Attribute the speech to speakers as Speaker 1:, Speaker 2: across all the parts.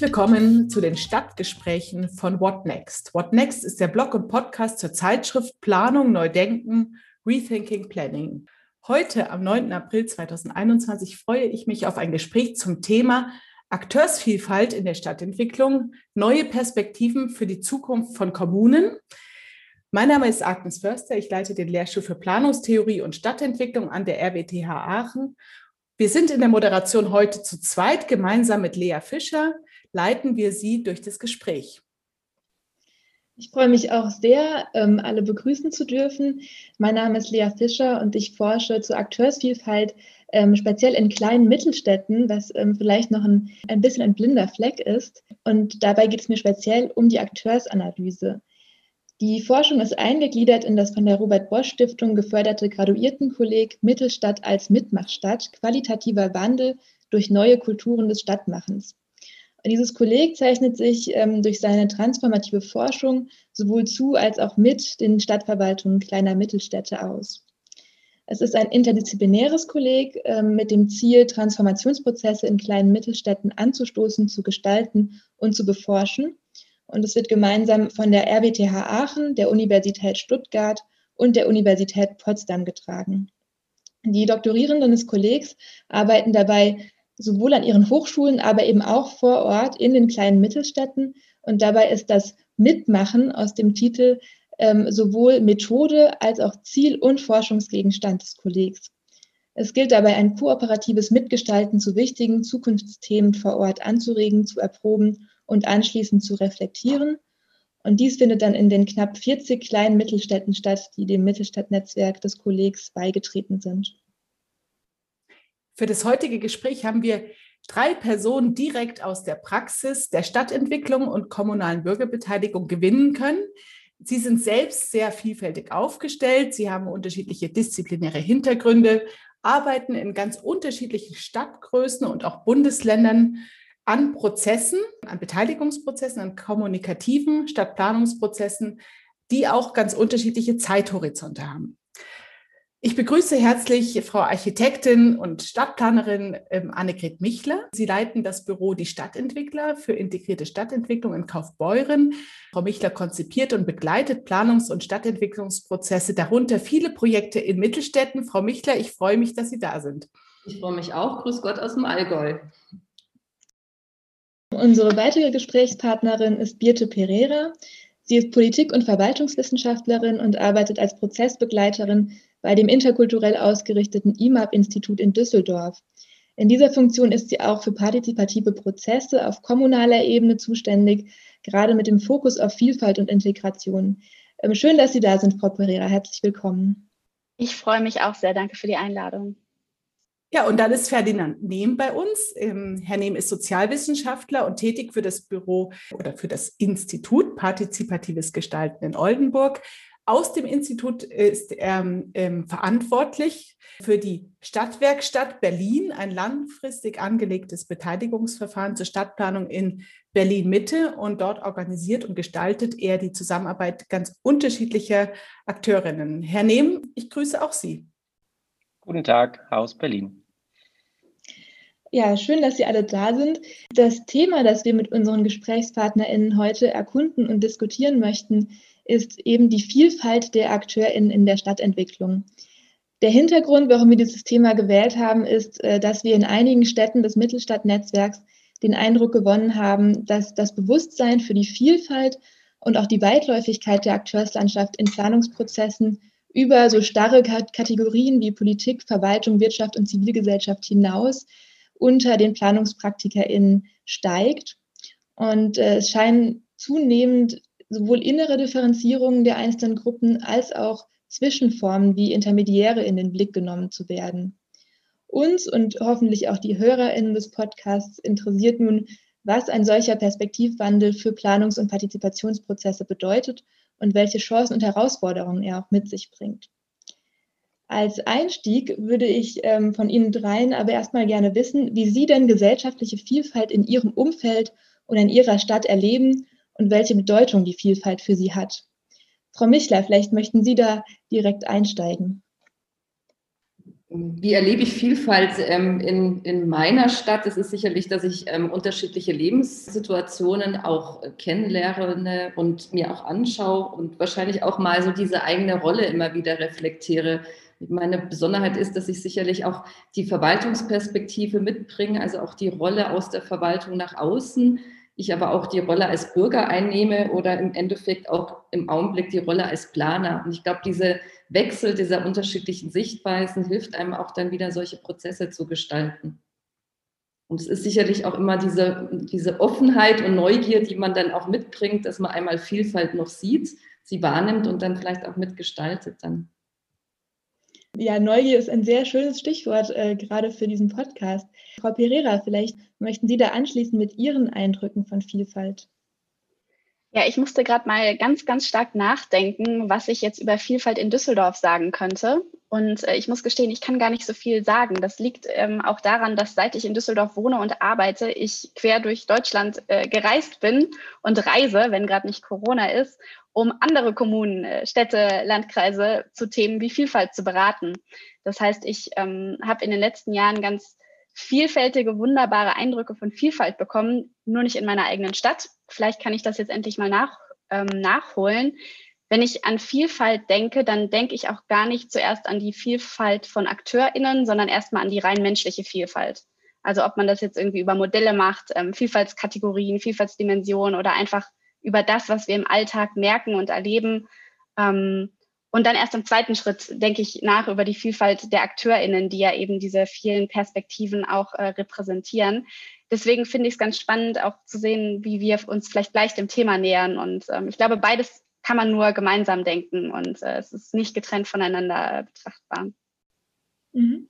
Speaker 1: Willkommen zu den Stadtgesprächen von What Next. What Next ist der Blog und Podcast zur Zeitschrift Planung, Neudenken, Rethinking Planning. Heute, am 9. April 2021, freue ich mich auf ein Gespräch zum Thema Akteursvielfalt in der Stadtentwicklung, neue Perspektiven für die Zukunft von Kommunen. Mein Name ist Agnes Förster. Ich leite den Lehrstuhl für Planungstheorie und Stadtentwicklung an der RWTH Aachen wir sind in der Moderation heute zu zweit. Gemeinsam mit Lea Fischer leiten wir Sie durch das Gespräch.
Speaker 2: Ich freue mich auch sehr, ähm, alle begrüßen zu dürfen. Mein Name ist Lea Fischer und ich forsche zur Akteursvielfalt, ähm, speziell in kleinen Mittelstädten, was ähm, vielleicht noch ein, ein bisschen ein blinder Fleck ist. Und dabei geht es mir speziell um die Akteursanalyse. Die Forschung ist eingegliedert in das von der Robert Bosch Stiftung geförderte Graduiertenkolleg Mittelstadt als Mitmachstadt, qualitativer Wandel durch neue Kulturen des Stadtmachens. Dieses Kolleg zeichnet sich ähm, durch seine transformative Forschung sowohl zu als auch mit den Stadtverwaltungen kleiner Mittelstädte aus. Es ist ein interdisziplinäres Kolleg äh, mit dem Ziel, Transformationsprozesse in kleinen Mittelstädten anzustoßen, zu gestalten und zu beforschen und es wird gemeinsam von der RWTH Aachen, der Universität Stuttgart und der Universität Potsdam getragen. Die Doktorierenden des Kollegs arbeiten dabei sowohl an ihren Hochschulen, aber eben auch vor Ort in den kleinen Mittelstädten. Und dabei ist das Mitmachen aus dem Titel ähm, sowohl Methode als auch Ziel- und Forschungsgegenstand des Kollegs. Es gilt dabei, ein kooperatives Mitgestalten zu wichtigen Zukunftsthemen vor Ort anzuregen, zu erproben und anschließend zu reflektieren. Und dies findet dann in den knapp 40 kleinen Mittelstädten statt, die dem Mittelstadtnetzwerk des Kollegs beigetreten sind.
Speaker 1: Für das heutige Gespräch haben wir drei Personen direkt aus der Praxis der Stadtentwicklung und kommunalen Bürgerbeteiligung gewinnen können. Sie sind selbst sehr vielfältig aufgestellt. Sie haben unterschiedliche disziplinäre Hintergründe, arbeiten in ganz unterschiedlichen Stadtgrößen und auch Bundesländern an Prozessen, an Beteiligungsprozessen, an kommunikativen Stadtplanungsprozessen, die auch ganz unterschiedliche Zeithorizonte haben. Ich begrüße herzlich Frau Architektin und Stadtplanerin ähm, Annegret Michler. Sie leiten das Büro Die Stadtentwickler für integrierte Stadtentwicklung in Kaufbeuren. Frau Michler konzipiert und begleitet Planungs- und Stadtentwicklungsprozesse, darunter viele Projekte in Mittelstädten. Frau Michler, ich freue mich, dass Sie da sind.
Speaker 3: Ich freue mich auch. Grüß Gott aus dem Allgäu.
Speaker 2: Unsere weitere Gesprächspartnerin ist Birte Pereira. Sie ist Politik- und Verwaltungswissenschaftlerin und arbeitet als Prozessbegleiterin bei dem interkulturell ausgerichteten IMAP-Institut in Düsseldorf. In dieser Funktion ist sie auch für partizipative Prozesse auf kommunaler Ebene zuständig, gerade mit dem Fokus auf Vielfalt und Integration. Ähm, schön, dass Sie da sind, Frau Pereira. Herzlich willkommen.
Speaker 4: Ich freue mich auch sehr. Danke für die Einladung.
Speaker 1: Ja, und dann ist Ferdinand Nehm bei uns. Ähm, Herr Nehm ist Sozialwissenschaftler und tätig für das Büro oder für das Institut Partizipatives Gestalten in Oldenburg. Aus dem Institut ist er ähm, verantwortlich für die Stadtwerkstatt Berlin, ein langfristig angelegtes Beteiligungsverfahren zur Stadtplanung in Berlin Mitte. Und dort organisiert und gestaltet er die Zusammenarbeit ganz unterschiedlicher Akteurinnen. Herr Nehm, ich grüße auch Sie.
Speaker 5: Guten Tag aus Berlin.
Speaker 2: Ja, schön, dass Sie alle da sind. Das Thema, das wir mit unseren GesprächspartnerInnen heute erkunden und diskutieren möchten, ist eben die Vielfalt der AkteurInnen in der Stadtentwicklung. Der Hintergrund, warum wir dieses Thema gewählt haben, ist, äh, dass wir in einigen Städten des Mittelstadtnetzwerks den Eindruck gewonnen haben, dass das Bewusstsein für die Vielfalt und auch die Weitläufigkeit der Akteurslandschaft in Planungsprozessen über so starre Kategorien wie Politik, Verwaltung, Wirtschaft und Zivilgesellschaft hinaus unter den PlanungspraktikerInnen steigt. Und äh, es scheinen zunehmend sowohl innere Differenzierungen der einzelnen Gruppen als auch Zwischenformen wie Intermediäre in den Blick genommen zu werden. Uns und hoffentlich auch die HörerInnen des Podcasts interessiert nun, was ein solcher Perspektivwandel für Planungs- und Partizipationsprozesse bedeutet und welche Chancen und Herausforderungen er auch mit sich bringt. Als Einstieg würde ich ähm, von Ihnen dreien aber erstmal gerne wissen, wie Sie denn gesellschaftliche Vielfalt in Ihrem Umfeld oder in Ihrer Stadt erleben und welche Bedeutung die Vielfalt für Sie hat. Frau Michler, vielleicht möchten Sie da direkt einsteigen.
Speaker 3: Wie erlebe ich Vielfalt ähm, in, in meiner Stadt? Es ist sicherlich, dass ich ähm, unterschiedliche Lebenssituationen auch kennenlerne und mir auch anschaue und wahrscheinlich auch mal so diese eigene Rolle immer wieder reflektiere. Meine Besonderheit ist, dass ich sicherlich auch die Verwaltungsperspektive mitbringe, also auch die Rolle aus der Verwaltung nach außen. Ich aber auch die Rolle als Bürger einnehme oder im Endeffekt auch im Augenblick die Rolle als Planer. Und ich glaube, diese Wechsel dieser unterschiedlichen Sichtweisen hilft einem auch dann wieder solche Prozesse zu gestalten. Und es ist sicherlich auch immer diese, diese Offenheit und Neugier, die man dann auch mitbringt, dass man einmal Vielfalt noch sieht, sie wahrnimmt und dann vielleicht auch mitgestaltet dann.
Speaker 2: Ja, Neugier ist ein sehr schönes Stichwort äh, gerade für diesen Podcast. Frau Pereira, vielleicht möchten Sie da anschließen mit Ihren Eindrücken von Vielfalt.
Speaker 4: Ja, ich musste gerade mal ganz, ganz stark nachdenken, was ich jetzt über Vielfalt in Düsseldorf sagen könnte. Und äh, ich muss gestehen, ich kann gar nicht so viel sagen. Das liegt ähm, auch daran, dass seit ich in Düsseldorf wohne und arbeite, ich quer durch Deutschland äh, gereist bin und reise, wenn gerade nicht Corona ist, um andere Kommunen, äh, Städte, Landkreise zu Themen wie Vielfalt zu beraten. Das heißt, ich ähm, habe in den letzten Jahren ganz vielfältige, wunderbare Eindrücke von Vielfalt bekommen, nur nicht in meiner eigenen Stadt. Vielleicht kann ich das jetzt endlich mal nach, ähm, nachholen. Wenn ich an Vielfalt denke, dann denke ich auch gar nicht zuerst an die Vielfalt von AkteurInnen, sondern erstmal an die rein menschliche Vielfalt. Also ob man das jetzt irgendwie über Modelle macht, ähm, Vielfaltskategorien, Vielfaltsdimensionen oder einfach über das, was wir im Alltag merken und erleben. Ähm, und dann erst im zweiten Schritt denke ich nach über die Vielfalt der AkteurInnen, die ja eben diese vielen Perspektiven auch äh, repräsentieren. Deswegen finde ich es ganz spannend, auch zu sehen, wie wir uns vielleicht gleich dem Thema nähern. Und ähm, ich glaube, beides kann man nur gemeinsam denken und äh, es ist nicht getrennt voneinander äh, betrachtbar.
Speaker 2: Mhm.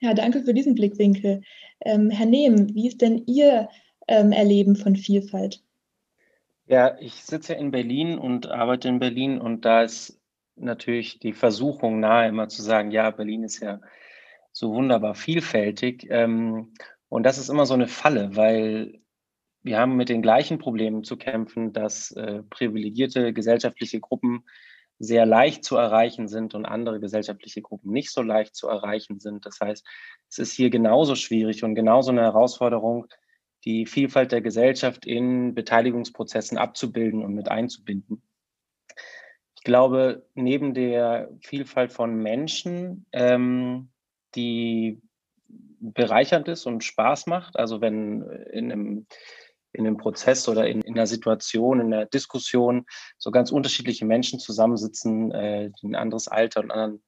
Speaker 2: Ja, danke für diesen Blickwinkel. Ähm, Herr Nehm, wie ist denn Ihr ähm, Erleben von Vielfalt?
Speaker 5: Ja, ich sitze ja in Berlin und arbeite in Berlin und da ist natürlich die Versuchung nahe, immer zu sagen, ja, Berlin ist ja so wunderbar vielfältig. Ähm, und das ist immer so eine Falle, weil wir haben mit den gleichen Problemen zu kämpfen, dass äh, privilegierte gesellschaftliche Gruppen sehr leicht zu erreichen sind und andere gesellschaftliche Gruppen nicht so leicht zu erreichen sind. Das heißt, es ist hier genauso schwierig und genauso eine Herausforderung, die Vielfalt der Gesellschaft in Beteiligungsprozessen abzubilden und mit einzubinden. Ich glaube, neben der Vielfalt von Menschen, ähm, die bereichernd ist und Spaß macht, also wenn in einem, in einem Prozess oder in, in einer Situation, in einer Diskussion so ganz unterschiedliche Menschen zusammensitzen, äh, die ein anderes Alter und einen anderen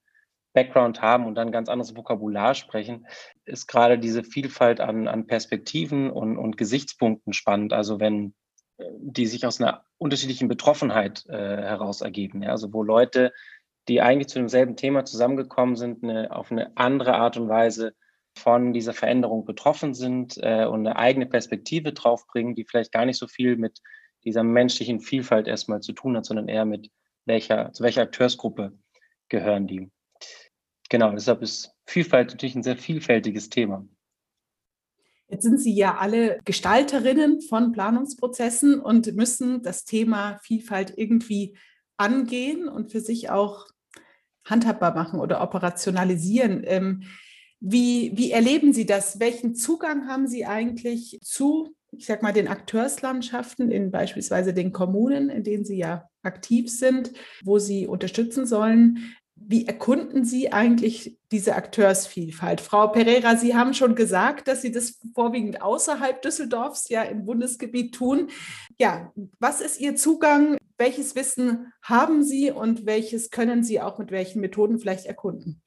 Speaker 5: Background haben und dann ganz anderes Vokabular sprechen, ist gerade diese Vielfalt an, an Perspektiven und, und Gesichtspunkten spannend. Also wenn die sich aus einer unterschiedlichen Betroffenheit äh, heraus ergeben. Ja? Also wo Leute, die eigentlich zu demselben Thema zusammengekommen sind, eine, auf eine andere Art und Weise von dieser Veränderung betroffen sind äh, und eine eigene Perspektive draufbringen, die vielleicht gar nicht so viel mit dieser menschlichen Vielfalt erstmal zu tun hat, sondern eher mit welcher, zu welcher Akteursgruppe gehören die. Genau, deshalb ist Vielfalt natürlich ein sehr vielfältiges Thema.
Speaker 1: Jetzt sind Sie ja alle Gestalterinnen von Planungsprozessen und müssen das Thema Vielfalt irgendwie angehen und für sich auch handhabbar machen oder operationalisieren. Ähm, wie, wie erleben Sie das? Welchen Zugang haben Sie eigentlich zu, ich sag mal, den Akteurslandschaften in beispielsweise den Kommunen, in denen Sie ja aktiv sind, wo Sie unterstützen sollen? Wie erkunden Sie eigentlich diese Akteursvielfalt? Frau Pereira, Sie haben schon gesagt, dass Sie das vorwiegend außerhalb Düsseldorfs ja im Bundesgebiet tun. Ja, was ist Ihr Zugang? Welches Wissen haben Sie und welches können Sie auch mit welchen Methoden vielleicht erkunden?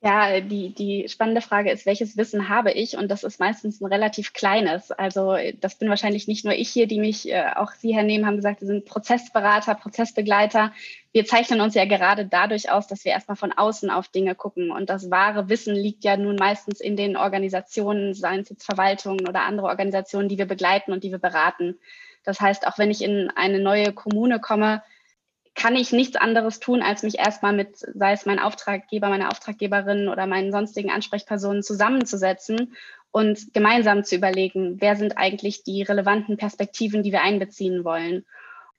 Speaker 4: Ja, die, die spannende Frage ist, welches Wissen habe ich? Und das ist meistens ein relativ kleines. Also das bin wahrscheinlich nicht nur ich hier, die mich, äh, auch Sie, Herr Nehm, haben gesagt, Sie sind Prozessberater, Prozessbegleiter. Wir zeichnen uns ja gerade dadurch aus, dass wir erstmal von außen auf Dinge gucken. Und das wahre Wissen liegt ja nun meistens in den Organisationen, seien es jetzt Verwaltungen oder andere Organisationen, die wir begleiten und die wir beraten. Das heißt, auch wenn ich in eine neue Kommune komme, kann ich nichts anderes tun, als mich erstmal mit, sei es mein Auftraggeber, meine Auftraggeberin oder meinen sonstigen Ansprechpersonen zusammenzusetzen und gemeinsam zu überlegen, wer sind eigentlich die relevanten Perspektiven, die wir einbeziehen wollen.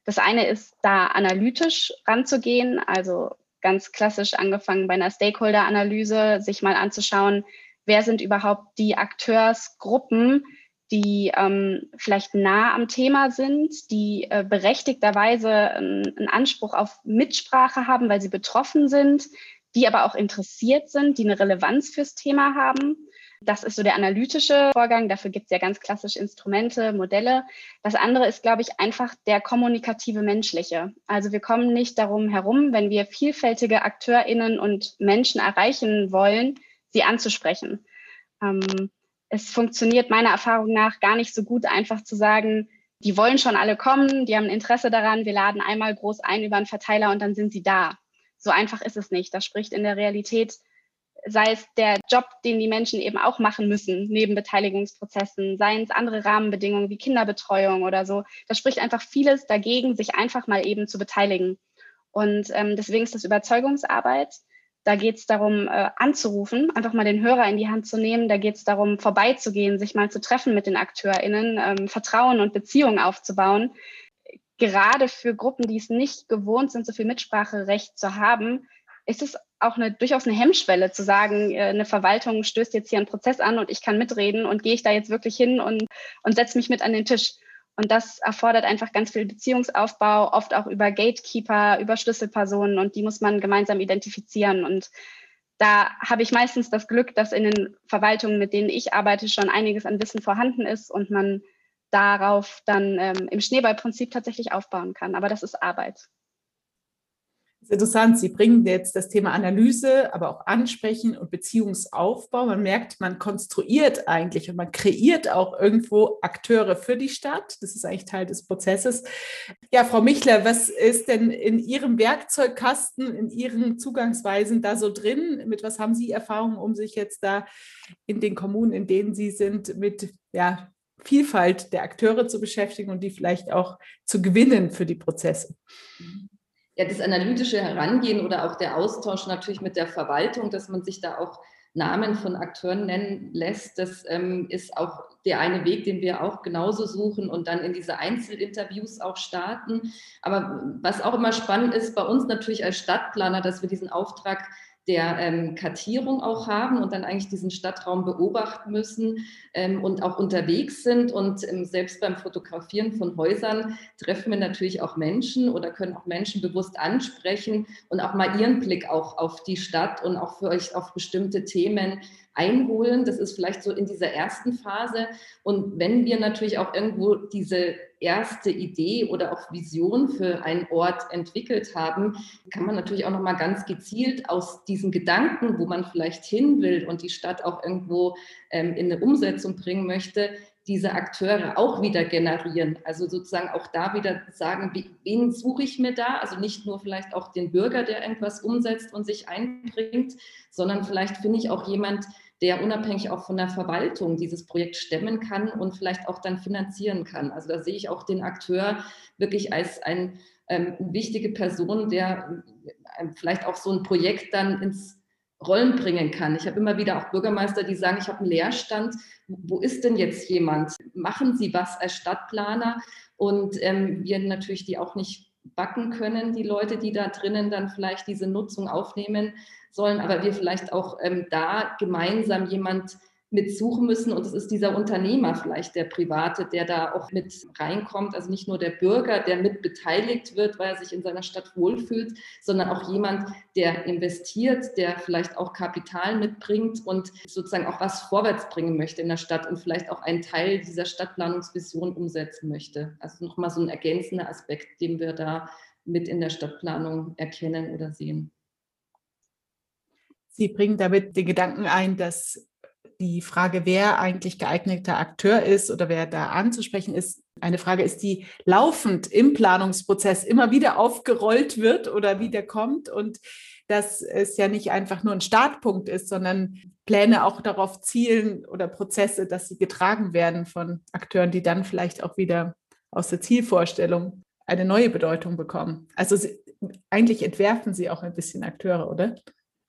Speaker 4: Das eine ist, da analytisch ranzugehen, also ganz klassisch angefangen bei einer Stakeholder-Analyse, sich mal anzuschauen, wer sind überhaupt die Akteursgruppen, die ähm, vielleicht nah am Thema sind, die äh, berechtigterweise einen, einen Anspruch auf Mitsprache haben, weil sie betroffen sind, die aber auch interessiert sind, die eine Relevanz fürs Thema haben. Das ist so der analytische Vorgang. Dafür gibt es ja ganz klassisch Instrumente, Modelle. Das andere ist, glaube ich, einfach der kommunikative menschliche. Also wir kommen nicht darum herum, wenn wir vielfältige AkteurInnen und Menschen erreichen wollen, sie anzusprechen. Ähm, es funktioniert meiner Erfahrung nach gar nicht so gut, einfach zu sagen, die wollen schon alle kommen, die haben Interesse daran, wir laden einmal groß ein über einen Verteiler und dann sind sie da. So einfach ist es nicht. Das spricht in der Realität, sei es der Job, den die Menschen eben auch machen müssen, neben Beteiligungsprozessen, seien es andere Rahmenbedingungen wie Kinderbetreuung oder so. Das spricht einfach vieles dagegen, sich einfach mal eben zu beteiligen. Und ähm, deswegen ist das Überzeugungsarbeit. Da geht es darum, äh, anzurufen, einfach mal den Hörer in die Hand zu nehmen. Da geht es darum, vorbeizugehen, sich mal zu treffen mit den AkteurInnen, ähm, Vertrauen und Beziehungen aufzubauen. Gerade für Gruppen, die es nicht gewohnt sind, so viel Mitspracherecht zu haben, ist es auch eine, durchaus eine Hemmschwelle zu sagen, äh, eine Verwaltung stößt jetzt hier einen Prozess an und ich kann mitreden und gehe ich da jetzt wirklich hin und, und setze mich mit an den Tisch. Und das erfordert einfach ganz viel Beziehungsaufbau, oft auch über Gatekeeper, über Schlüsselpersonen und die muss man gemeinsam identifizieren. Und da habe ich meistens das Glück, dass in den Verwaltungen, mit denen ich arbeite, schon einiges an Wissen vorhanden ist und man darauf dann ähm, im Schneeballprinzip tatsächlich aufbauen kann. Aber das ist Arbeit
Speaker 1: ist interessant. Sie bringen jetzt das Thema Analyse, aber auch Ansprechen und Beziehungsaufbau. Man merkt, man konstruiert eigentlich und man kreiert auch irgendwo Akteure für die Stadt. Das ist eigentlich Teil des Prozesses. Ja, Frau Michler, was ist denn in Ihrem Werkzeugkasten, in Ihren Zugangsweisen da so drin? Mit was haben Sie Erfahrungen, um sich jetzt da in den Kommunen, in denen Sie sind, mit ja, Vielfalt der Akteure zu beschäftigen und die vielleicht auch zu gewinnen für die Prozesse?
Speaker 3: Mhm ja, das analytische Herangehen oder auch der Austausch natürlich mit der Verwaltung, dass man sich da auch Namen von Akteuren nennen lässt, das ähm, ist auch der eine Weg, den wir auch genauso suchen und dann in diese Einzelinterviews auch starten. Aber was auch immer spannend ist, bei uns natürlich als Stadtplaner, dass wir diesen Auftrag der ähm, Kartierung auch haben und dann eigentlich diesen Stadtraum beobachten müssen ähm, und auch unterwegs sind. Und ähm, selbst beim Fotografieren von Häusern treffen wir natürlich auch Menschen oder können auch Menschen bewusst ansprechen und auch mal ihren Blick auch auf die Stadt und auch für euch auf bestimmte Themen einholen. Das ist vielleicht so in dieser ersten Phase. Und wenn wir natürlich auch irgendwo diese erste Idee oder auch Vision für einen Ort entwickelt haben, kann man natürlich auch noch mal ganz gezielt aus diesen Gedanken, wo man vielleicht hin will und die Stadt auch irgendwo ähm, in eine Umsetzung bringen möchte, diese Akteure auch wieder generieren. Also sozusagen auch da wieder sagen, wen suche ich mir da? Also nicht nur vielleicht auch den Bürger, der irgendwas umsetzt und sich einbringt, sondern vielleicht finde ich auch jemand, der unabhängig auch von der Verwaltung dieses Projekt stemmen kann und vielleicht auch dann finanzieren kann. Also da sehe ich auch den Akteur wirklich als ein ähm, wichtige Person, der äh, vielleicht auch so ein Projekt dann ins Rollen bringen kann. Ich habe immer wieder auch Bürgermeister, die sagen, ich habe einen Leerstand. Wo ist denn jetzt jemand? Machen Sie was als Stadtplaner? Und ähm, wir natürlich die auch nicht backen können, die Leute, die da drinnen dann vielleicht diese Nutzung aufnehmen sollen, aber wir vielleicht auch ähm, da gemeinsam jemand mitsuchen müssen. Und es ist dieser Unternehmer vielleicht, der Private, der da auch mit reinkommt. Also nicht nur der Bürger, der mit beteiligt wird, weil er sich in seiner Stadt wohlfühlt, sondern auch jemand, der investiert, der vielleicht auch Kapital mitbringt und sozusagen auch was vorwärts bringen möchte in der Stadt und vielleicht auch einen Teil dieser Stadtplanungsvision umsetzen möchte. Also nochmal so ein ergänzender Aspekt, den wir da mit in der Stadtplanung erkennen oder sehen.
Speaker 1: Sie bringen damit den Gedanken ein, dass die Frage, wer eigentlich geeigneter Akteur ist oder wer da anzusprechen ist, eine Frage ist, die laufend im Planungsprozess immer wieder aufgerollt wird oder wieder kommt und dass es ja nicht einfach nur ein Startpunkt ist, sondern Pläne auch darauf zielen oder Prozesse, dass sie getragen werden von Akteuren, die dann vielleicht auch wieder aus der Zielvorstellung eine neue Bedeutung bekommen. Also sie, eigentlich entwerfen sie auch ein bisschen Akteure, oder?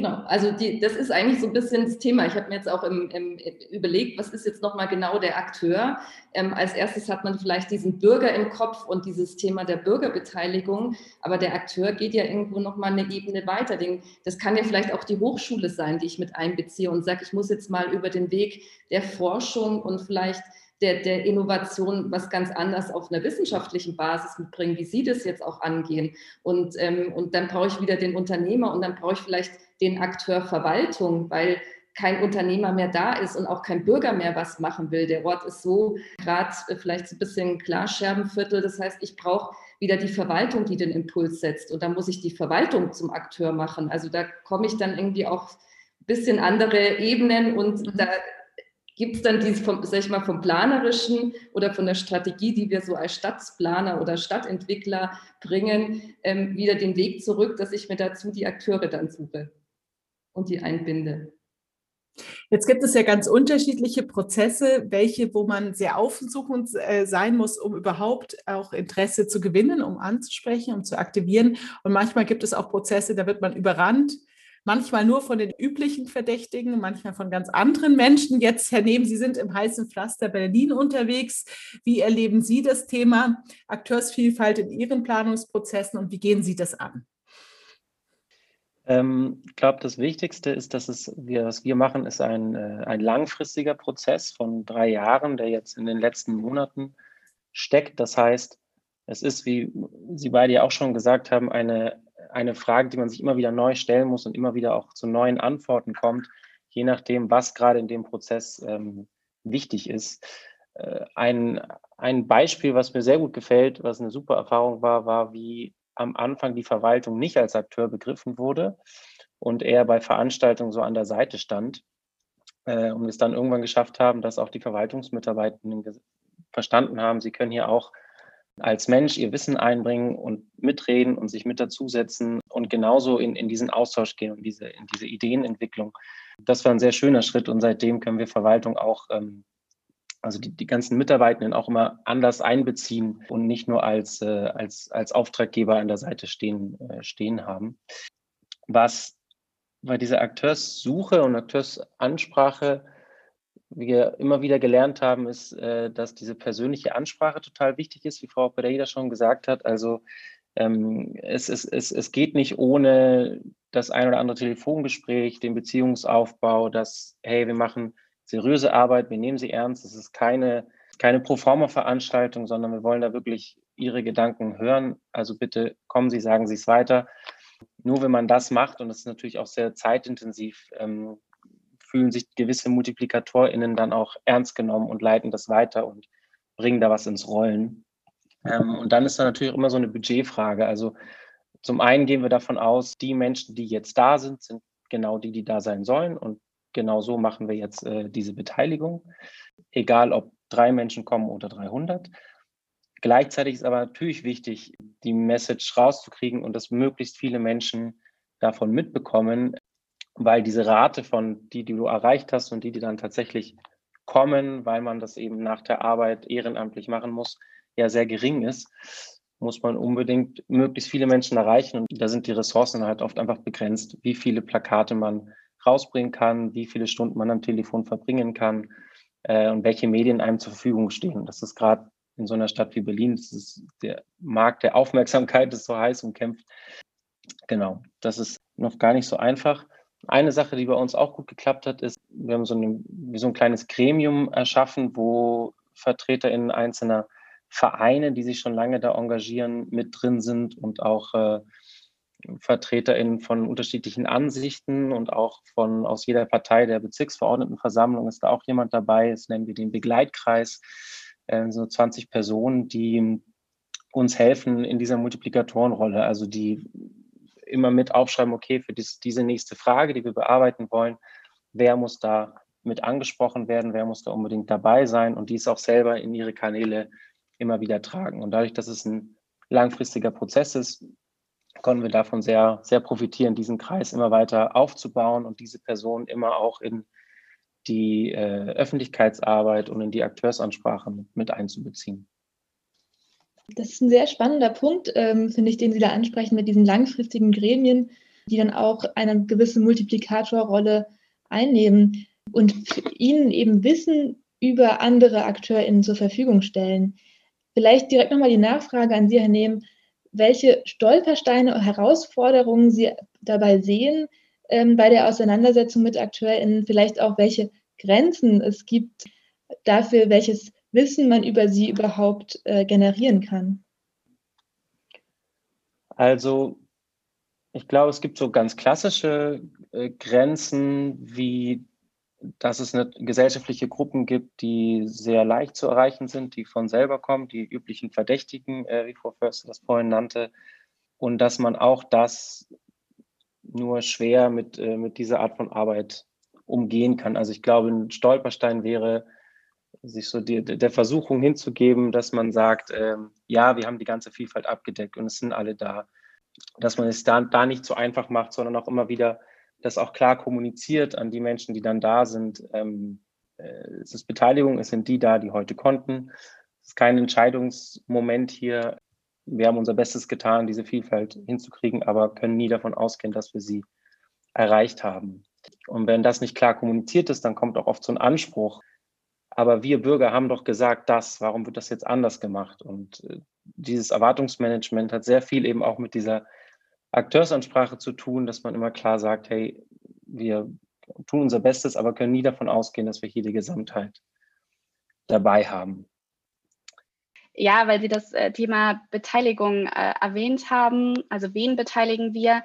Speaker 3: Genau, also die, das ist eigentlich so ein bisschen das Thema. Ich habe mir jetzt auch im, im, überlegt, was ist jetzt nochmal genau der Akteur? Ähm, als erstes hat man vielleicht diesen Bürger im Kopf und dieses Thema der Bürgerbeteiligung, aber der Akteur geht ja irgendwo nochmal eine Ebene weiter. Den, das kann ja vielleicht auch die Hochschule sein, die ich mit einbeziehe und sage, ich muss jetzt mal über den Weg der Forschung und vielleicht der, der Innovation was ganz anders auf einer wissenschaftlichen Basis mitbringen, wie Sie das jetzt auch angehen. Und, ähm, und dann brauche ich wieder den Unternehmer und dann brauche ich vielleicht den Akteur Verwaltung, weil kein Unternehmer mehr da ist und auch kein Bürger mehr was machen will. Der Ort ist so gerade äh, vielleicht so ein bisschen Klarscherbenviertel. Das heißt, ich brauche wieder die Verwaltung, die den Impuls setzt. Und da muss ich die Verwaltung zum Akteur machen. Also da komme ich dann irgendwie auch ein bisschen andere Ebenen und mhm. da gibt es dann dieses vom, sag ich mal, vom Planerischen oder von der Strategie, die wir so als Stadtplaner oder Stadtentwickler bringen, ähm, wieder den Weg zurück, dass ich mir dazu die Akteure dann suche und die einbinde.
Speaker 1: Jetzt gibt es ja ganz unterschiedliche Prozesse, welche, wo man sehr aufsuchend äh, sein muss, um überhaupt auch Interesse zu gewinnen, um anzusprechen, um zu aktivieren. Und manchmal gibt es auch Prozesse, da wird man überrannt manchmal nur von den üblichen Verdächtigen, manchmal von ganz anderen Menschen. Jetzt, Herr Nehm, Sie sind im heißen Pflaster Berlin unterwegs. Wie erleben Sie das Thema Akteursvielfalt in Ihren Planungsprozessen und wie gehen Sie das an?
Speaker 5: Ähm, ich glaube, das Wichtigste ist, dass es, wir, was wir machen, ist ein, äh, ein langfristiger Prozess von drei Jahren, der jetzt in den letzten Monaten steckt. Das heißt, es ist, wie Sie beide ja auch schon gesagt haben, eine eine Frage, die man sich immer wieder neu stellen muss und immer wieder auch zu neuen Antworten kommt, je nachdem, was gerade in dem Prozess ähm, wichtig ist. Äh, ein, ein Beispiel, was mir sehr gut gefällt, was eine super Erfahrung war, war, wie am Anfang die Verwaltung nicht als Akteur begriffen wurde und eher bei Veranstaltungen so an der Seite stand äh, und es dann irgendwann geschafft haben, dass auch die Verwaltungsmitarbeitenden verstanden haben, sie können hier auch als Mensch ihr Wissen einbringen und mitreden und sich mit dazusetzen und genauso in, in diesen Austausch gehen und diese, in diese Ideenentwicklung. Das war ein sehr schöner Schritt und seitdem können wir Verwaltung auch, ähm, also die, die ganzen Mitarbeitenden auch immer anders einbeziehen und nicht nur als, äh, als, als Auftraggeber an der Seite stehen, äh, stehen haben. Was bei dieser Akteurssuche und Akteursansprache wir immer wieder gelernt haben, ist, äh, dass diese persönliche Ansprache total wichtig ist, wie Frau Pereira schon gesagt hat. Also ähm, es, es, es, es geht nicht ohne das ein oder andere Telefongespräch, den Beziehungsaufbau, das, hey, wir machen seriöse Arbeit, wir nehmen sie ernst. Es ist keine, keine Proforma-Veranstaltung, sondern wir wollen da wirklich Ihre Gedanken hören. Also bitte kommen Sie, sagen Sie es weiter. Nur wenn man das macht, und das ist natürlich auch sehr zeitintensiv, ähm, fühlen sich gewisse MultiplikatorInnen dann auch ernst genommen und leiten das weiter und bringen da was ins Rollen. Ähm, und dann ist da natürlich immer so eine Budgetfrage. Also zum einen gehen wir davon aus, die Menschen, die jetzt da sind, sind genau die, die da sein sollen. Und genau so machen wir jetzt äh, diese Beteiligung. Egal, ob drei Menschen kommen oder 300. Gleichzeitig ist aber natürlich wichtig, die Message rauszukriegen und dass möglichst viele Menschen davon mitbekommen, weil diese Rate von die, die du erreicht hast und die, die dann tatsächlich kommen, weil man das eben nach der Arbeit ehrenamtlich machen muss, ja sehr gering ist, muss man unbedingt möglichst viele Menschen erreichen. Und da sind die Ressourcen halt oft einfach begrenzt, wie viele Plakate man rausbringen kann, wie viele Stunden man am Telefon verbringen kann äh, und welche Medien einem zur Verfügung stehen. Das ist gerade in so einer Stadt wie Berlin, der Markt der Aufmerksamkeit ist so heiß umkämpft. Genau, das ist noch gar nicht so einfach. Eine Sache, die bei uns auch gut geklappt hat, ist, wir haben so, eine, so ein kleines Gremium erschaffen, wo VertreterInnen einzelner Vereine, die sich schon lange da engagieren, mit drin sind und auch äh, VertreterInnen von unterschiedlichen Ansichten und auch von aus jeder Partei der Bezirksverordnetenversammlung ist da auch jemand dabei. Das nennen wir den Begleitkreis. Äh, so 20 Personen, die uns helfen in dieser Multiplikatorenrolle, also die immer mit aufschreiben, okay, für dies, diese nächste Frage, die wir bearbeiten wollen, wer muss da mit angesprochen werden, wer muss da unbedingt dabei sein und dies auch selber in ihre Kanäle immer wieder tragen. Und dadurch, dass es ein langfristiger Prozess ist, konnten wir davon sehr, sehr profitieren, diesen Kreis immer weiter aufzubauen und diese Person immer auch in die äh, Öffentlichkeitsarbeit und in die Akteursansprachen mit einzubeziehen.
Speaker 2: Das ist ein sehr spannender Punkt, ähm, finde ich, den Sie da ansprechen mit diesen langfristigen Gremien. die dann auch eine gewisse Multiplikatorrolle einnehmen und ihnen eben Wissen über andere AkteurInnen zur Verfügung stellen. Vielleicht direkt nochmal die Nachfrage an Sie, Herr Nehm, welche Stolpersteine und Herausforderungen Sie dabei sehen ähm, bei der Auseinandersetzung mit AkteurInnen, vielleicht auch welche Grenzen es gibt dafür, welches Wissen man über sie überhaupt äh, generieren kann.
Speaker 5: Also ich glaube, es gibt so ganz klassische äh, Grenzen, wie dass es eine, gesellschaftliche Gruppen gibt, die sehr leicht zu erreichen sind, die von selber kommen, die üblichen Verdächtigen, äh, wie Frau Förster das vorhin nannte, und dass man auch das nur schwer mit, äh, mit dieser Art von Arbeit umgehen kann. Also ich glaube, ein Stolperstein wäre, sich so die, der Versuchung hinzugeben, dass man sagt, ähm, ja, wir haben die ganze Vielfalt abgedeckt und es sind alle da. Dass man es da, da nicht so einfach macht, sondern auch immer wieder das auch klar kommuniziert an die Menschen, die dann da sind. Ähm, äh, es ist Beteiligung, es sind die da, die heute konnten. Es ist kein Entscheidungsmoment hier. Wir haben unser Bestes getan, diese Vielfalt hinzukriegen, aber können nie davon ausgehen, dass wir sie erreicht haben. Und wenn das nicht klar kommuniziert ist, dann kommt auch oft so ein Anspruch. Aber wir Bürger haben doch gesagt, das, warum wird das jetzt anders gemacht? Und äh, dieses Erwartungsmanagement hat sehr viel eben auch mit dieser Akteursansprache zu tun, dass man immer klar sagt, hey, wir tun unser Bestes, aber können nie davon ausgehen, dass wir hier die Gesamtheit dabei haben.
Speaker 4: Ja, weil Sie das äh, Thema Beteiligung äh, erwähnt haben. Also wen beteiligen wir?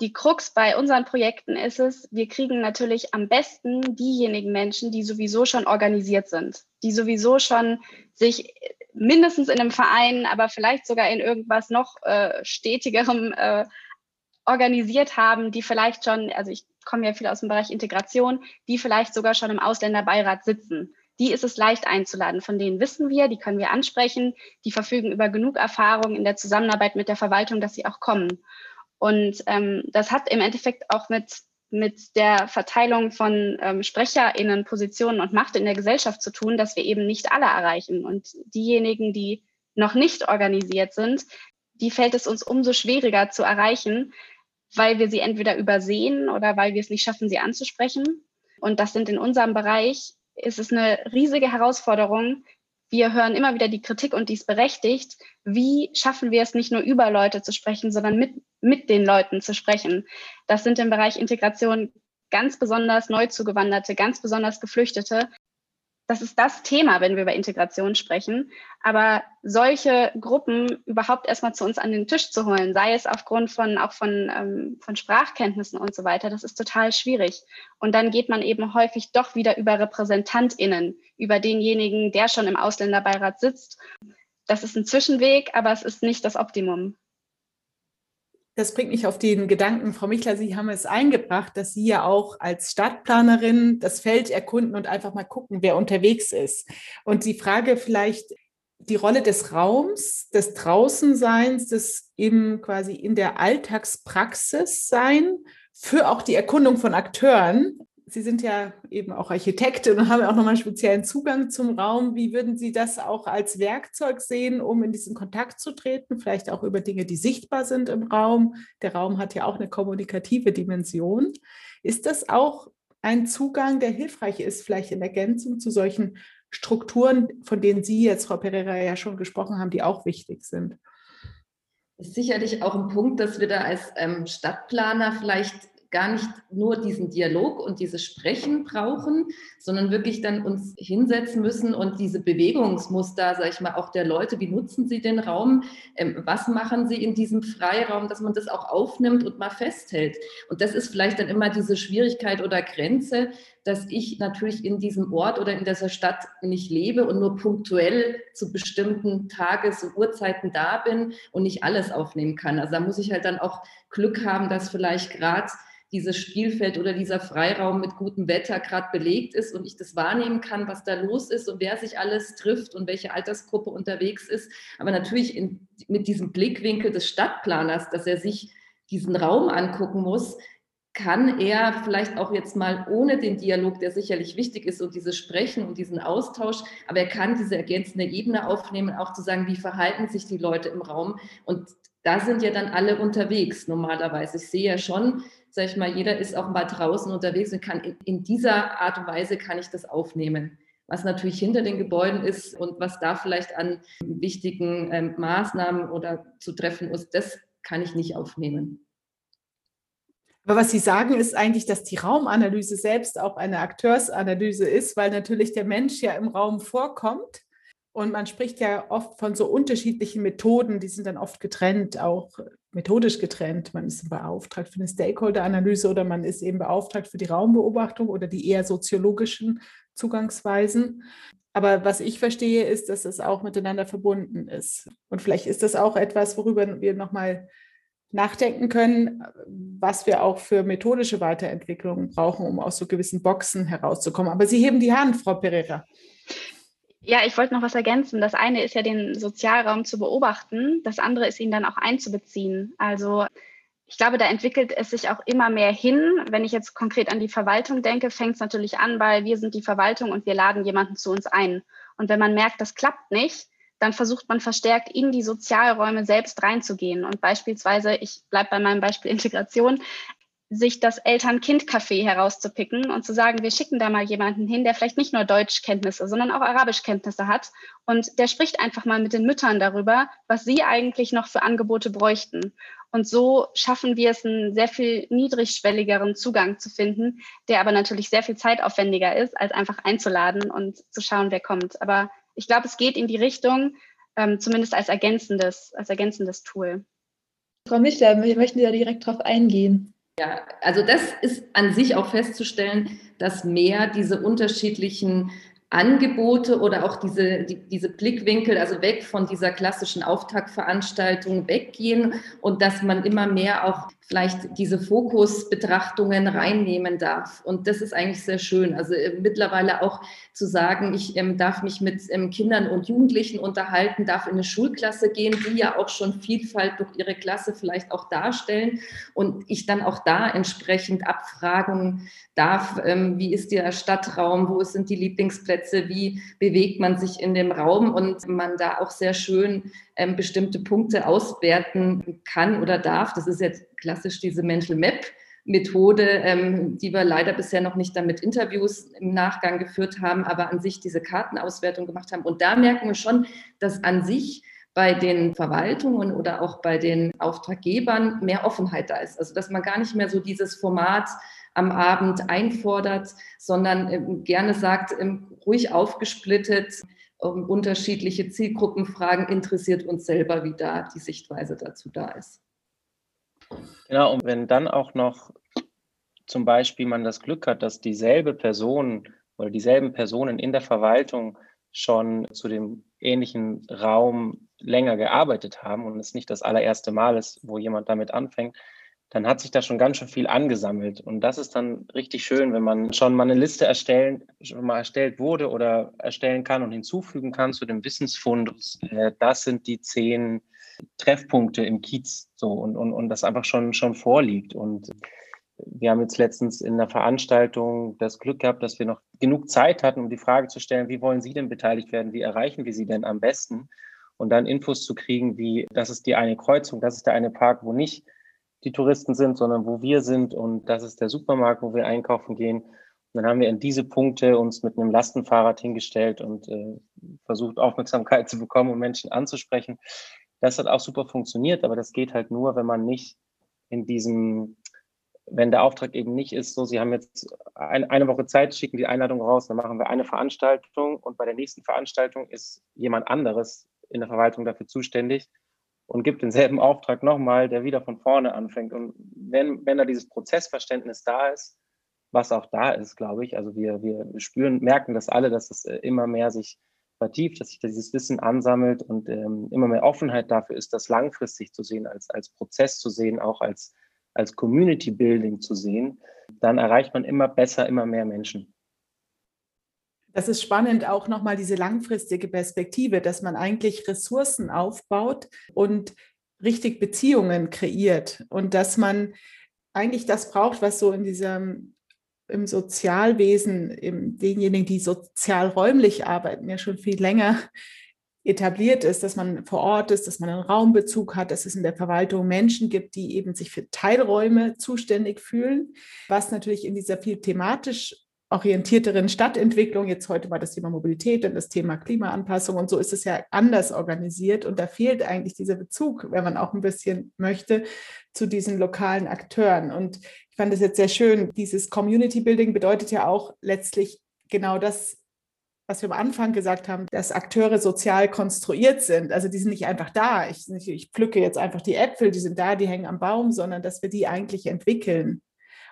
Speaker 4: Die Krux bei unseren Projekten ist es, wir kriegen natürlich am besten diejenigen Menschen, die sowieso schon organisiert sind, die sowieso schon sich mindestens in einem Verein, aber vielleicht sogar in irgendwas noch äh, stetigerem äh, organisiert haben, die vielleicht schon, also ich komme ja viel aus dem Bereich Integration, die vielleicht sogar schon im Ausländerbeirat sitzen. Die ist es leicht einzuladen. Von denen wissen wir, die können wir ansprechen, die verfügen über genug Erfahrung in der Zusammenarbeit mit der Verwaltung, dass sie auch kommen. Und ähm, das hat im Endeffekt auch mit, mit der Verteilung von ähm, SprecherInnen, Positionen und Macht in der Gesellschaft zu tun, dass wir eben nicht alle erreichen. Und diejenigen, die noch nicht organisiert sind, die fällt es uns umso schwieriger zu erreichen, weil wir sie entweder übersehen oder weil wir es nicht schaffen, sie anzusprechen. Und das sind in unserem Bereich, ist es eine riesige Herausforderung, wir hören immer wieder die Kritik und die ist berechtigt. Wie schaffen wir es nicht nur über Leute zu sprechen, sondern mit, mit den Leuten zu sprechen? Das sind im Bereich Integration ganz besonders Neuzugewanderte, ganz besonders Geflüchtete, das ist das Thema, wenn wir über Integration sprechen. Aber solche Gruppen überhaupt erstmal zu uns an den Tisch zu holen, sei es aufgrund von auch von, ähm, von Sprachkenntnissen und so weiter, das ist total schwierig. Und dann geht man eben häufig doch wieder über RepräsentantInnen, über denjenigen, der schon im Ausländerbeirat sitzt. Das ist ein Zwischenweg, aber es ist nicht das Optimum.
Speaker 1: Das bringt mich auf den Gedanken, Frau Michler, Sie haben es eingebracht, dass Sie ja auch als Stadtplanerin das Feld erkunden und einfach mal gucken, wer unterwegs ist. Und die Frage vielleicht, die Rolle des Raums, des Draußenseins, des eben quasi in der Alltagspraxis sein, für auch die Erkundung von Akteuren, Sie sind ja eben auch Architektin und haben auch nochmal einen speziellen Zugang zum Raum. Wie würden Sie das auch als Werkzeug sehen, um in diesen Kontakt zu treten? Vielleicht auch über Dinge, die sichtbar sind im Raum. Der Raum hat ja auch eine kommunikative Dimension. Ist das auch ein Zugang, der hilfreich ist, vielleicht in Ergänzung zu solchen Strukturen, von denen Sie jetzt, Frau Pereira, ja schon gesprochen haben, die auch wichtig sind?
Speaker 3: Das ist sicherlich auch ein Punkt, dass wir da als ähm, Stadtplaner vielleicht gar nicht nur diesen Dialog und dieses Sprechen brauchen, sondern wirklich dann uns hinsetzen müssen und diese Bewegungsmuster, sage ich mal, auch der Leute, wie nutzen sie den Raum, ähm, was machen sie in diesem Freiraum, dass man das auch aufnimmt und mal festhält. Und das ist vielleicht dann immer diese Schwierigkeit oder Grenze, dass ich natürlich in diesem Ort oder in dieser Stadt nicht lebe und nur punktuell zu bestimmten Tages- und Uhrzeiten da bin und nicht alles aufnehmen kann. Also da muss ich halt dann auch Glück haben, dass vielleicht gerade dieses Spielfeld oder dieser Freiraum mit gutem Wetter gerade belegt ist und ich das wahrnehmen kann, was da los ist und wer sich alles trifft und welche Altersgruppe unterwegs ist. Aber natürlich in, mit diesem Blickwinkel des Stadtplaners, dass er sich diesen Raum angucken muss, kann er vielleicht auch jetzt mal ohne den Dialog, der sicherlich wichtig ist und dieses Sprechen und diesen Austausch, aber er kann diese ergänzende Ebene aufnehmen, auch zu sagen, wie verhalten sich die Leute im Raum und da sind ja dann alle unterwegs normalerweise. Ich sehe ja schon, sag ich mal, jeder ist auch mal draußen unterwegs und kann in, in dieser Art und Weise kann ich das aufnehmen was natürlich hinter den Gebäuden ist und was da vielleicht an wichtigen ähm, Maßnahmen oder zu treffen ist, das kann ich nicht aufnehmen.
Speaker 1: Aber was Sie sagen, ist eigentlich, dass die Raumanalyse selbst auch eine Akteursanalyse ist, weil natürlich der Mensch ja im Raum vorkommt. Und man spricht ja oft von so unterschiedlichen Methoden, die sind dann oft getrennt, auch methodisch getrennt. Man ist beauftragt für eine Stakeholder-Analyse oder man ist eben beauftragt für die Raumbeobachtung oder die eher soziologischen Zugangsweisen. Aber was ich verstehe, ist, dass es auch miteinander verbunden ist. Und vielleicht ist das auch etwas, worüber wir nochmal nachdenken können, was wir auch für methodische Weiterentwicklungen brauchen, um aus so gewissen Boxen herauszukommen. Aber Sie heben die Hand, Frau Pereira.
Speaker 4: Ja, ich wollte noch was ergänzen. Das eine ist ja den Sozialraum zu beobachten, das andere ist ihn dann auch einzubeziehen. Also ich glaube, da entwickelt es sich auch immer mehr hin. Wenn ich jetzt konkret an die Verwaltung denke, fängt es natürlich an bei wir sind die Verwaltung und wir laden jemanden zu uns ein. Und wenn man merkt, das klappt nicht, dann versucht man verstärkt in die Sozialräume selbst reinzugehen. Und beispielsweise, ich bleibe bei meinem Beispiel Integration, sich das Eltern-Kind-Café herauszupicken und zu sagen, wir schicken da mal jemanden hin, der vielleicht nicht nur Deutschkenntnisse, sondern auch Arabischkenntnisse hat. Und der spricht einfach mal mit den Müttern darüber, was sie eigentlich noch für Angebote bräuchten. Und so schaffen wir es, einen sehr viel niedrigschwelligeren Zugang zu finden, der aber natürlich sehr viel zeitaufwendiger ist, als einfach einzuladen und zu schauen, wer kommt. Aber ich glaube, es geht in die Richtung, ähm, zumindest als ergänzendes, als ergänzendes Tool.
Speaker 2: Frau Michler, wir möchten da direkt drauf eingehen.
Speaker 3: Ja, also das ist an sich auch festzustellen, dass mehr diese unterschiedlichen Angebote oder auch diese, die, diese Blickwinkel, also weg von dieser klassischen Auftaktveranstaltung weggehen und dass man immer mehr auch vielleicht diese Fokusbetrachtungen reinnehmen darf. Und das ist eigentlich sehr schön. Also äh, mittlerweile auch zu sagen, ich ähm, darf mich mit ähm, Kindern und Jugendlichen unterhalten, darf in eine Schulklasse gehen, die ja auch schon Vielfalt durch ihre Klasse vielleicht auch darstellen. Und ich dann auch da entsprechend abfragen darf, ähm, wie ist der Stadtraum, wo sind die Lieblingsplätze, wie bewegt man sich in dem Raum und man da auch sehr schön ähm, bestimmte Punkte auswerten kann oder darf. Das ist jetzt klassisch diese Mental Map. Methode, ähm, die wir leider bisher noch nicht damit Interviews im Nachgang geführt haben, aber an sich diese Kartenauswertung gemacht haben. Und da merken wir schon, dass an sich bei den Verwaltungen oder auch bei den Auftraggebern mehr Offenheit da ist. Also dass man gar nicht mehr so dieses Format am Abend einfordert, sondern ähm, gerne sagt, ähm, ruhig aufgesplittet, um unterschiedliche Zielgruppenfragen interessiert uns selber, wie da die Sichtweise dazu da ist.
Speaker 5: Genau, und wenn dann auch noch zum Beispiel man das Glück hat, dass dieselbe Person oder dieselben Personen in der Verwaltung schon zu dem ähnlichen Raum länger gearbeitet haben und es nicht das allererste Mal ist, wo jemand damit anfängt, dann hat sich da schon ganz schön viel angesammelt. Und das ist dann richtig schön, wenn man schon mal eine Liste erstellen, schon mal erstellt wurde oder erstellen kann und hinzufügen kann zu dem Wissensfund. Äh, das sind die zehn Treffpunkte im Kiez so und, und, und das einfach schon, schon vorliegt. Und wir haben jetzt letztens in der Veranstaltung das Glück gehabt, dass wir noch genug Zeit hatten, um die Frage zu stellen, wie wollen Sie denn beteiligt werden? Wie erreichen wir Sie denn am besten? Und dann Infos zu kriegen, wie das ist die eine Kreuzung, das ist der eine Park, wo nicht die Touristen sind, sondern wo wir sind. Und das ist der Supermarkt, wo wir einkaufen gehen. Und dann haben wir in diese Punkte uns mit einem Lastenfahrrad hingestellt und äh, versucht, Aufmerksamkeit zu bekommen und Menschen anzusprechen. Das hat auch super funktioniert, aber das geht halt nur, wenn man nicht in diesem, wenn der Auftrag eben nicht ist, so, Sie haben jetzt ein, eine Woche Zeit, schicken die Einladung raus, dann machen wir eine Veranstaltung und bei der nächsten Veranstaltung ist jemand anderes in der Verwaltung dafür zuständig und gibt denselben Auftrag nochmal, der wieder von vorne anfängt. Und wenn, wenn da dieses Prozessverständnis da ist, was auch da ist, glaube ich, also wir, wir spüren, merken das alle, dass es äh, immer mehr sich vertieft, dass sich dieses Wissen ansammelt und ähm, immer mehr Offenheit dafür ist, das langfristig zu sehen, als, als Prozess zu sehen, auch als, als Community Building zu sehen, dann erreicht man immer besser, immer mehr Menschen.
Speaker 1: Das ist spannend, auch nochmal diese langfristige Perspektive, dass man eigentlich Ressourcen aufbaut und richtig Beziehungen kreiert und dass man eigentlich das braucht, was so in diesem im Sozialwesen, im, denjenigen, die sozialräumlich arbeiten, ja schon viel länger etabliert ist, dass man vor Ort ist, dass man einen Raumbezug hat, dass es in der Verwaltung Menschen gibt, die eben sich für Teilräume zuständig fühlen, was natürlich in dieser viel thematisch orientierteren Stadtentwicklung, jetzt heute mal das Thema Mobilität und das Thema Klimaanpassung und so ist es ja anders organisiert und da fehlt eigentlich dieser Bezug, wenn man auch ein bisschen möchte, zu diesen lokalen Akteuren. Und ich fand es jetzt sehr schön, dieses Community Building bedeutet ja auch letztlich genau das was wir am Anfang gesagt haben, dass Akteure sozial konstruiert sind. Also die sind nicht einfach da. Ich, ich pflücke jetzt einfach die Äpfel, die sind da, die hängen am Baum, sondern dass wir die eigentlich entwickeln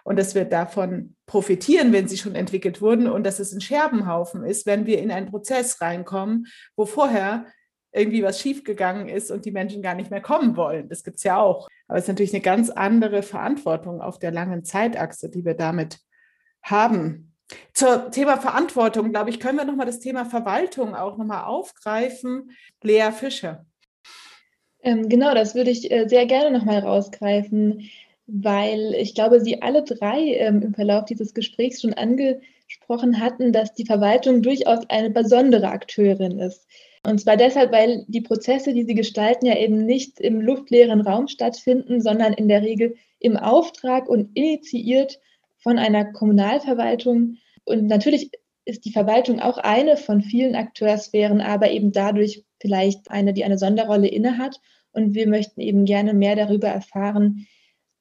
Speaker 1: und dass wir davon profitieren, wenn sie schon entwickelt wurden und dass es ein Scherbenhaufen ist, wenn wir in einen Prozess reinkommen, wo vorher irgendwie was schiefgegangen ist und die Menschen gar nicht mehr kommen wollen. Das gibt es ja auch. Aber es ist natürlich eine ganz andere Verantwortung auf der langen Zeitachse, die wir damit haben. Zur Thema Verantwortung, glaube ich, können wir nochmal das Thema Verwaltung auch nochmal aufgreifen. Lea Fischer.
Speaker 2: Ähm, genau, das würde ich äh, sehr gerne nochmal rausgreifen, weil ich glaube, Sie alle drei ähm, im Verlauf dieses Gesprächs schon angesprochen hatten, dass die Verwaltung durchaus eine besondere Akteurin ist. Und zwar deshalb, weil die Prozesse, die sie gestalten, ja eben nicht im luftleeren Raum stattfinden, sondern in der Regel im Auftrag und initiiert von einer Kommunalverwaltung. Und natürlich ist die Verwaltung auch eine von vielen Akteursphären, aber eben dadurch vielleicht eine, die eine Sonderrolle innehat. Und wir möchten eben gerne mehr darüber erfahren,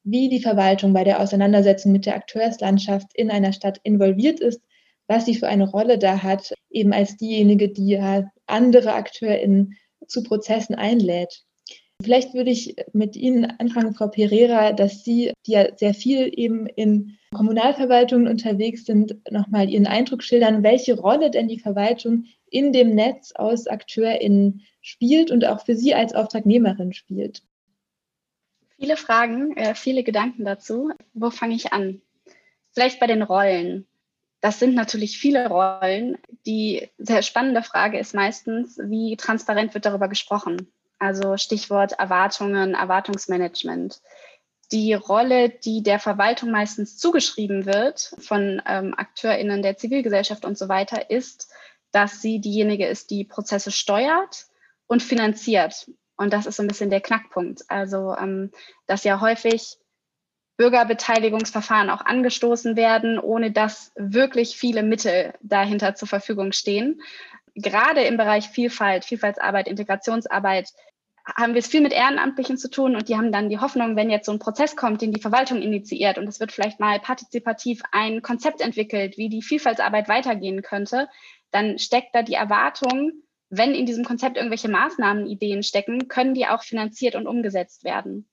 Speaker 2: wie die Verwaltung bei der Auseinandersetzung mit der Akteurslandschaft in einer Stadt involviert ist, was sie für eine Rolle da hat, eben als diejenige, die ja andere AkteurInnen zu Prozessen einlädt. Vielleicht würde ich mit Ihnen anfangen, Frau Pereira, dass Sie, die ja sehr viel eben in Kommunalverwaltungen unterwegs sind, nochmal Ihren Eindruck schildern, welche Rolle denn die Verwaltung in dem Netz aus AkteurInnen spielt und auch für Sie als Auftragnehmerin spielt.
Speaker 4: Viele Fragen, äh, viele Gedanken dazu. Wo fange ich an? Vielleicht bei den Rollen. Das sind natürlich viele Rollen. Die sehr spannende Frage ist meistens, wie transparent wird darüber gesprochen? Also Stichwort Erwartungen, Erwartungsmanagement. Die Rolle, die der Verwaltung meistens zugeschrieben wird von ähm, AkteurInnen der Zivilgesellschaft und so weiter, ist, dass sie diejenige ist, die Prozesse steuert und finanziert. Und das ist so ein bisschen der Knackpunkt. Also, ähm, dass ja häufig Bürgerbeteiligungsverfahren auch angestoßen werden, ohne dass wirklich viele Mittel dahinter zur Verfügung stehen. Gerade im Bereich Vielfalt, Vielfaltsarbeit, Integrationsarbeit haben wir es viel mit Ehrenamtlichen zu tun und die haben dann die Hoffnung, wenn jetzt so ein Prozess kommt, den die Verwaltung initiiert und es wird vielleicht mal partizipativ ein Konzept entwickelt, wie die Vielfaltsarbeit weitergehen könnte, dann steckt da die Erwartung, wenn in diesem Konzept irgendwelche Maßnahmen, Ideen stecken, können die auch finanziert und umgesetzt werden.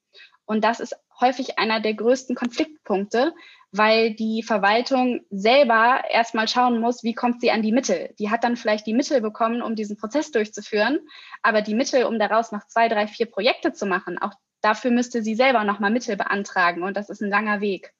Speaker 4: Und das ist häufig einer der größten Konfliktpunkte, weil die Verwaltung selber erstmal schauen muss, wie kommt sie an die Mittel. Die hat dann vielleicht die Mittel bekommen, um diesen Prozess durchzuführen, aber die Mittel, um daraus noch zwei, drei, vier Projekte zu machen, auch dafür müsste sie selber nochmal Mittel beantragen und das ist ein langer Weg.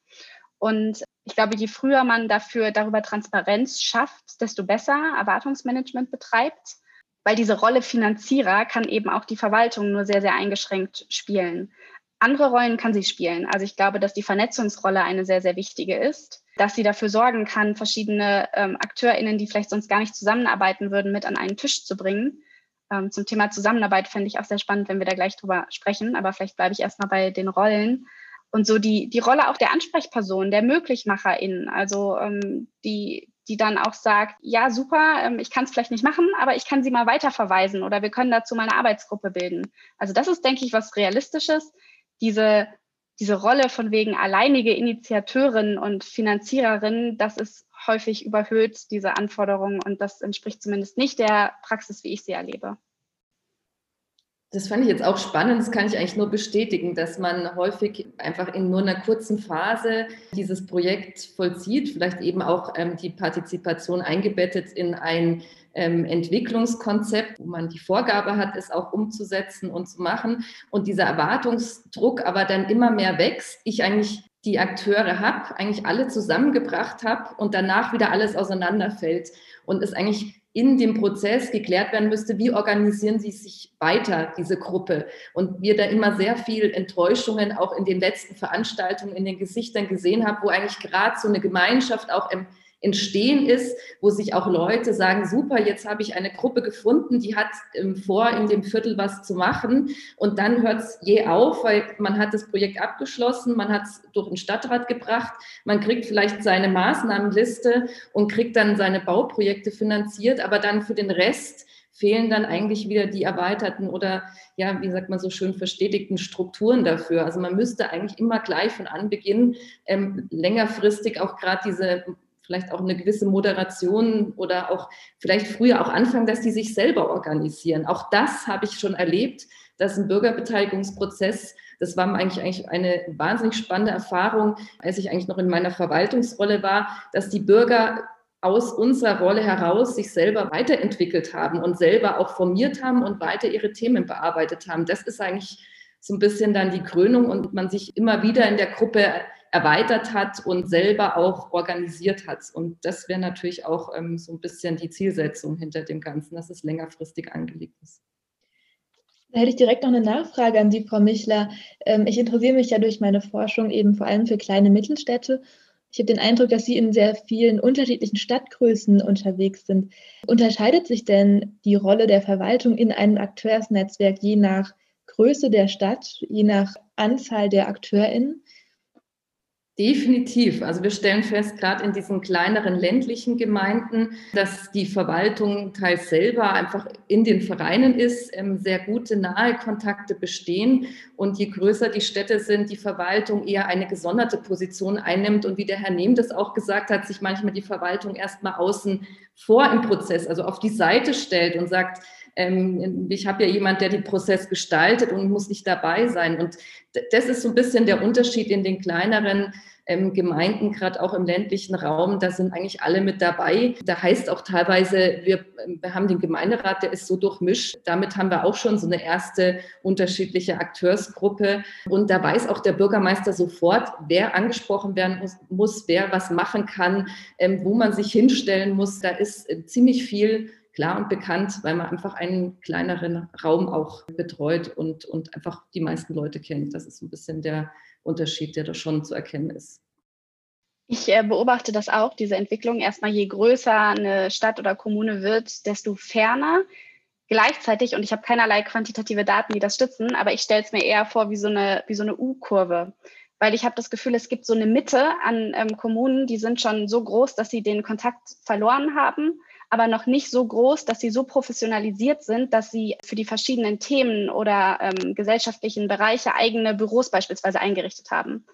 Speaker 4: Und ich glaube, je früher man dafür darüber Transparenz schafft, desto besser Erwartungsmanagement betreibt, weil diese Rolle Finanzierer kann eben auch die Verwaltung nur sehr, sehr eingeschränkt spielen. Andere Rollen kann sie spielen. Also ich glaube, dass die Vernetzungsrolle eine sehr, sehr wichtige ist, dass sie dafür sorgen kann, verschiedene ähm, AkteurInnen, die vielleicht sonst gar nicht zusammenarbeiten würden, mit an einen Tisch zu bringen. Ähm, zum Thema Zusammenarbeit fände ich auch sehr spannend, wenn wir da gleich drüber sprechen, aber vielleicht bleibe ich erstmal bei den Rollen. Und so die, die Rolle auch der Ansprechperson, der MöglichmacherInnen, also ähm, die, die dann auch sagt, ja, super, ähm, ich kann es vielleicht nicht machen, aber ich kann sie mal weiterverweisen oder wir können dazu mal eine Arbeitsgruppe bilden. Also das ist, denke ich, was Realistisches diese, diese Rolle von wegen alleinige Initiateurin und Finanziererin, das ist häufig überhöht, diese Anforderungen, und das entspricht zumindest nicht der Praxis, wie ich sie erlebe.
Speaker 3: Das fand ich jetzt auch spannend. Das kann ich eigentlich nur bestätigen, dass man häufig einfach in nur einer kurzen Phase dieses Projekt vollzieht, vielleicht eben auch ähm, die Partizipation eingebettet in ein ähm, Entwicklungskonzept, wo man die Vorgabe hat, es auch umzusetzen und zu machen. Und dieser Erwartungsdruck aber dann immer mehr wächst. Ich eigentlich die Akteure habe, eigentlich alle zusammengebracht habe und danach wieder alles auseinanderfällt und es eigentlich in dem Prozess geklärt werden müsste, wie organisieren sie sich weiter, diese Gruppe. Und wir da immer sehr viel Enttäuschungen auch in den letzten Veranstaltungen in den Gesichtern gesehen haben, wo eigentlich gerade so eine Gemeinschaft auch Entstehen ist, wo sich auch Leute sagen, super, jetzt habe ich eine Gruppe gefunden, die hat ähm, vor, in dem Viertel was zu machen. Und dann hört es je auf, weil man hat das Projekt abgeschlossen, man hat es durch den Stadtrat gebracht, man kriegt vielleicht seine Maßnahmenliste und kriegt dann seine Bauprojekte finanziert, aber dann für den Rest fehlen dann eigentlich wieder die erweiterten oder, ja, wie sagt man so schön, verstetigten Strukturen dafür. Also man müsste eigentlich immer gleich von Anbeginn ähm, längerfristig auch gerade diese vielleicht auch eine gewisse Moderation oder auch vielleicht früher auch anfangen, dass die sich selber organisieren. Auch das habe ich schon erlebt, dass ein Bürgerbeteiligungsprozess, das war eigentlich, eigentlich eine wahnsinnig spannende Erfahrung, als ich eigentlich noch in meiner Verwaltungsrolle war, dass die Bürger aus unserer Rolle heraus sich selber weiterentwickelt haben und selber auch formiert haben und weiter ihre Themen bearbeitet haben. Das ist eigentlich so ein bisschen dann die Krönung und man sich immer wieder in der Gruppe erweitert hat und selber auch organisiert hat. Und das wäre natürlich auch ähm, so ein bisschen die Zielsetzung hinter dem Ganzen, dass es längerfristig angelegt ist.
Speaker 2: Da hätte ich direkt noch eine Nachfrage an Sie, Frau Michler. Ähm, ich interessiere mich ja durch meine Forschung eben vor allem für kleine Mittelstädte ich habe den Eindruck, dass Sie in sehr vielen unterschiedlichen Stadtgrößen unterwegs sind. Unterscheidet sich denn die Rolle der Verwaltung in einem Akteursnetzwerk je nach Größe der Stadt, je nach Anzahl der AkteurInnen?
Speaker 3: Definitiv. Also wir stellen fest, gerade in diesen kleineren ländlichen Gemeinden, dass die Verwaltung teils selber einfach in den Vereinen ist, ähm, sehr gute nahe Kontakte bestehen und je größer die Städte sind, die Verwaltung eher eine gesonderte Position einnimmt und wie der Herr Nehm das auch gesagt hat, sich manchmal die Verwaltung erstmal außen vor im Prozess, also auf die Seite stellt und sagt, ähm, ich habe ja jemand, der den Prozess gestaltet und muss nicht dabei sein. Und das ist so ein bisschen der Unterschied in den kleineren ähm, Gemeinden, gerade auch im ländlichen Raum, da sind eigentlich alle mit dabei. Da heißt auch teilweise, wir, ähm, wir haben den Gemeinderat, der ist so durchmischt. Damit haben wir auch schon so eine erste unterschiedliche Akteursgruppe. Und da weiß auch der Bürgermeister sofort, wer angesprochen werden muss, muss wer was machen kann, ähm, wo man sich hinstellen muss. Da ist äh, ziemlich viel klar und bekannt, weil man einfach einen kleineren Raum auch betreut und, und einfach die meisten Leute kennt. Das ist ein bisschen der Unterschied, der da schon zu erkennen ist.
Speaker 4: Ich äh, beobachte das auch, diese Entwicklung. Erstmal, je größer eine Stadt oder Kommune wird, desto ferner. Gleichzeitig, und ich habe keinerlei quantitative Daten, die das stützen, aber ich stelle es mir eher vor wie so eine, so eine U-Kurve. Weil ich habe das Gefühl, es gibt so eine Mitte an ähm, Kommunen, die sind schon so groß, dass sie den Kontakt verloren haben aber noch nicht so groß, dass sie so professionalisiert sind, dass sie für die verschiedenen Themen oder ähm, gesellschaftlichen Bereiche eigene Büros beispielsweise eingerichtet haben.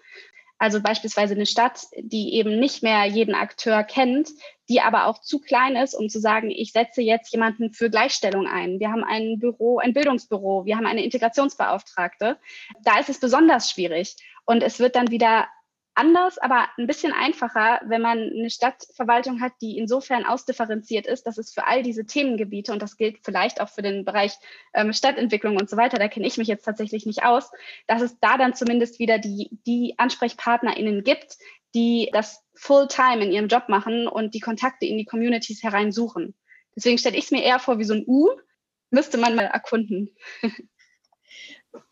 Speaker 4: Also beispielsweise eine Stadt, die eben nicht mehr jeden Akteur kennt, die aber auch zu klein ist, um zu sagen, ich setze jetzt jemanden für Gleichstellung ein. Wir haben ein Büro, ein Bildungsbüro, wir haben eine Integrationsbeauftragte. Da ist es besonders schwierig. Und es wird dann wieder anders, aber ein bisschen einfacher, wenn man eine Stadtverwaltung hat, die insofern ausdifferenziert ist, dass es für all diese Themengebiete, und das gilt vielleicht auch für den Bereich ähm, Stadtentwicklung und so weiter, da kenne ich mich jetzt tatsächlich nicht aus, dass es da dann zumindest wieder die, die AnsprechpartnerInnen gibt, die das Fulltime in ihrem Job machen und die Kontakte in die Communities hereinsuchen. Deswegen stelle ich es mir eher vor wie so ein U, müsste man mal erkunden.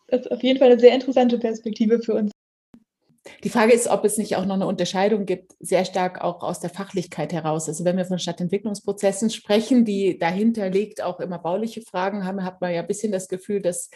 Speaker 2: Das ist auf jeden Fall eine sehr interessante Perspektive für uns.
Speaker 1: Die Frage ist, ob es nicht auch noch eine Unterscheidung gibt, sehr stark auch aus der Fachlichkeit heraus. Also wenn wir von Stadtentwicklungsprozessen sprechen, die dahinter liegt, auch immer bauliche Fragen haben, hat man ja ein bisschen das Gefühl, dass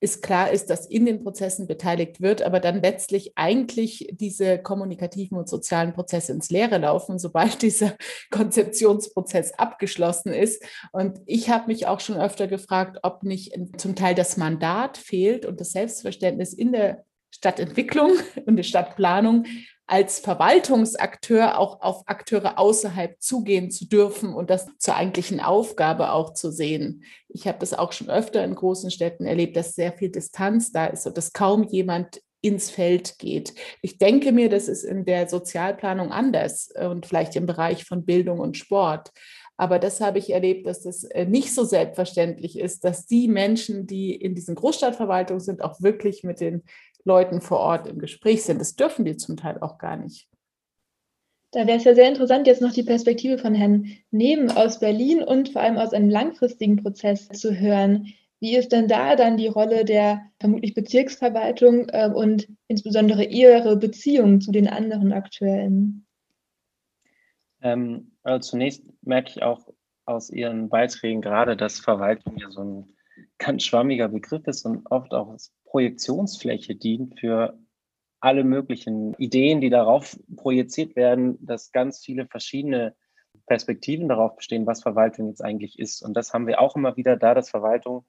Speaker 1: es klar ist, dass in den Prozessen beteiligt wird, aber dann letztlich eigentlich diese kommunikativen und sozialen Prozesse ins Leere laufen, sobald dieser Konzeptionsprozess abgeschlossen ist. Und ich habe mich auch schon öfter gefragt, ob nicht zum Teil das Mandat fehlt und das Selbstverständnis in der Stadtentwicklung und der Stadtplanung als Verwaltungsakteur auch auf Akteure außerhalb zugehen zu dürfen und das zur eigentlichen Aufgabe auch zu sehen. Ich habe das auch schon öfter in großen Städten erlebt, dass sehr viel Distanz da ist und dass kaum jemand ins Feld geht. Ich denke mir, das ist in der Sozialplanung anders und vielleicht im Bereich von Bildung und Sport. Aber das habe ich erlebt, dass das äh, nicht so selbstverständlich ist, dass die Menschen, die in diesen Großstadtverwaltungen sind, auch wirklich mit den Leuten vor Ort im Gespräch sind. Das dürfen die zum Teil auch gar nicht.
Speaker 2: Da wäre es ja sehr interessant, jetzt noch die Perspektive von Herrn Neben aus Berlin und vor allem aus einem langfristigen Prozess zu hören. Wie ist denn da dann die Rolle der vermutlich Bezirksverwaltung äh, und insbesondere ihre Beziehung zu den anderen Akteuren?
Speaker 5: Ähm, also zunächst merke ich auch aus Ihren Beiträgen gerade, dass Verwaltung ja so ein ganz schwammiger Begriff ist und oft auch als Projektionsfläche dient für alle möglichen Ideen, die darauf projiziert werden, dass ganz viele verschiedene Perspektiven darauf bestehen, was Verwaltung jetzt eigentlich ist. Und das haben wir auch immer wieder da, dass Verwaltung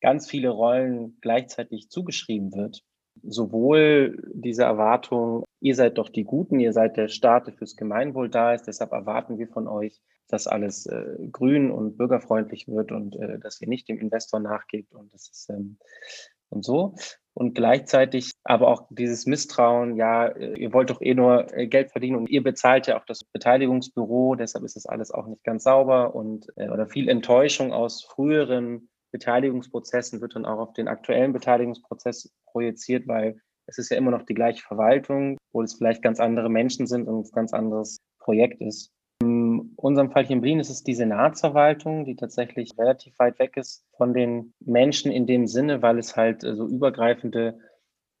Speaker 5: ganz viele Rollen gleichzeitig zugeschrieben wird. Sowohl diese Erwartung, ihr seid doch die Guten, ihr seid der Staat, der fürs Gemeinwohl da ist, deshalb erwarten wir von euch, dass alles äh, grün und bürgerfreundlich wird und äh, dass ihr nicht dem Investor nachgebt und das ist ähm, und so. Und gleichzeitig aber auch dieses Misstrauen, ja, äh, ihr wollt doch eh nur äh, Geld verdienen und ihr bezahlt ja auch das Beteiligungsbüro, deshalb ist das alles auch nicht ganz sauber und äh, oder viel Enttäuschung aus früheren Beteiligungsprozessen wird dann auch auf den aktuellen Beteiligungsprozess projiziert, weil es ist ja immer noch die gleiche Verwaltung, wo es vielleicht ganz andere Menschen sind und ein ganz anderes Projekt ist. Unserem Fall hier in Berlin ist es die Senatsverwaltung, die tatsächlich relativ weit weg ist von den Menschen in dem Sinne, weil es halt so übergreifende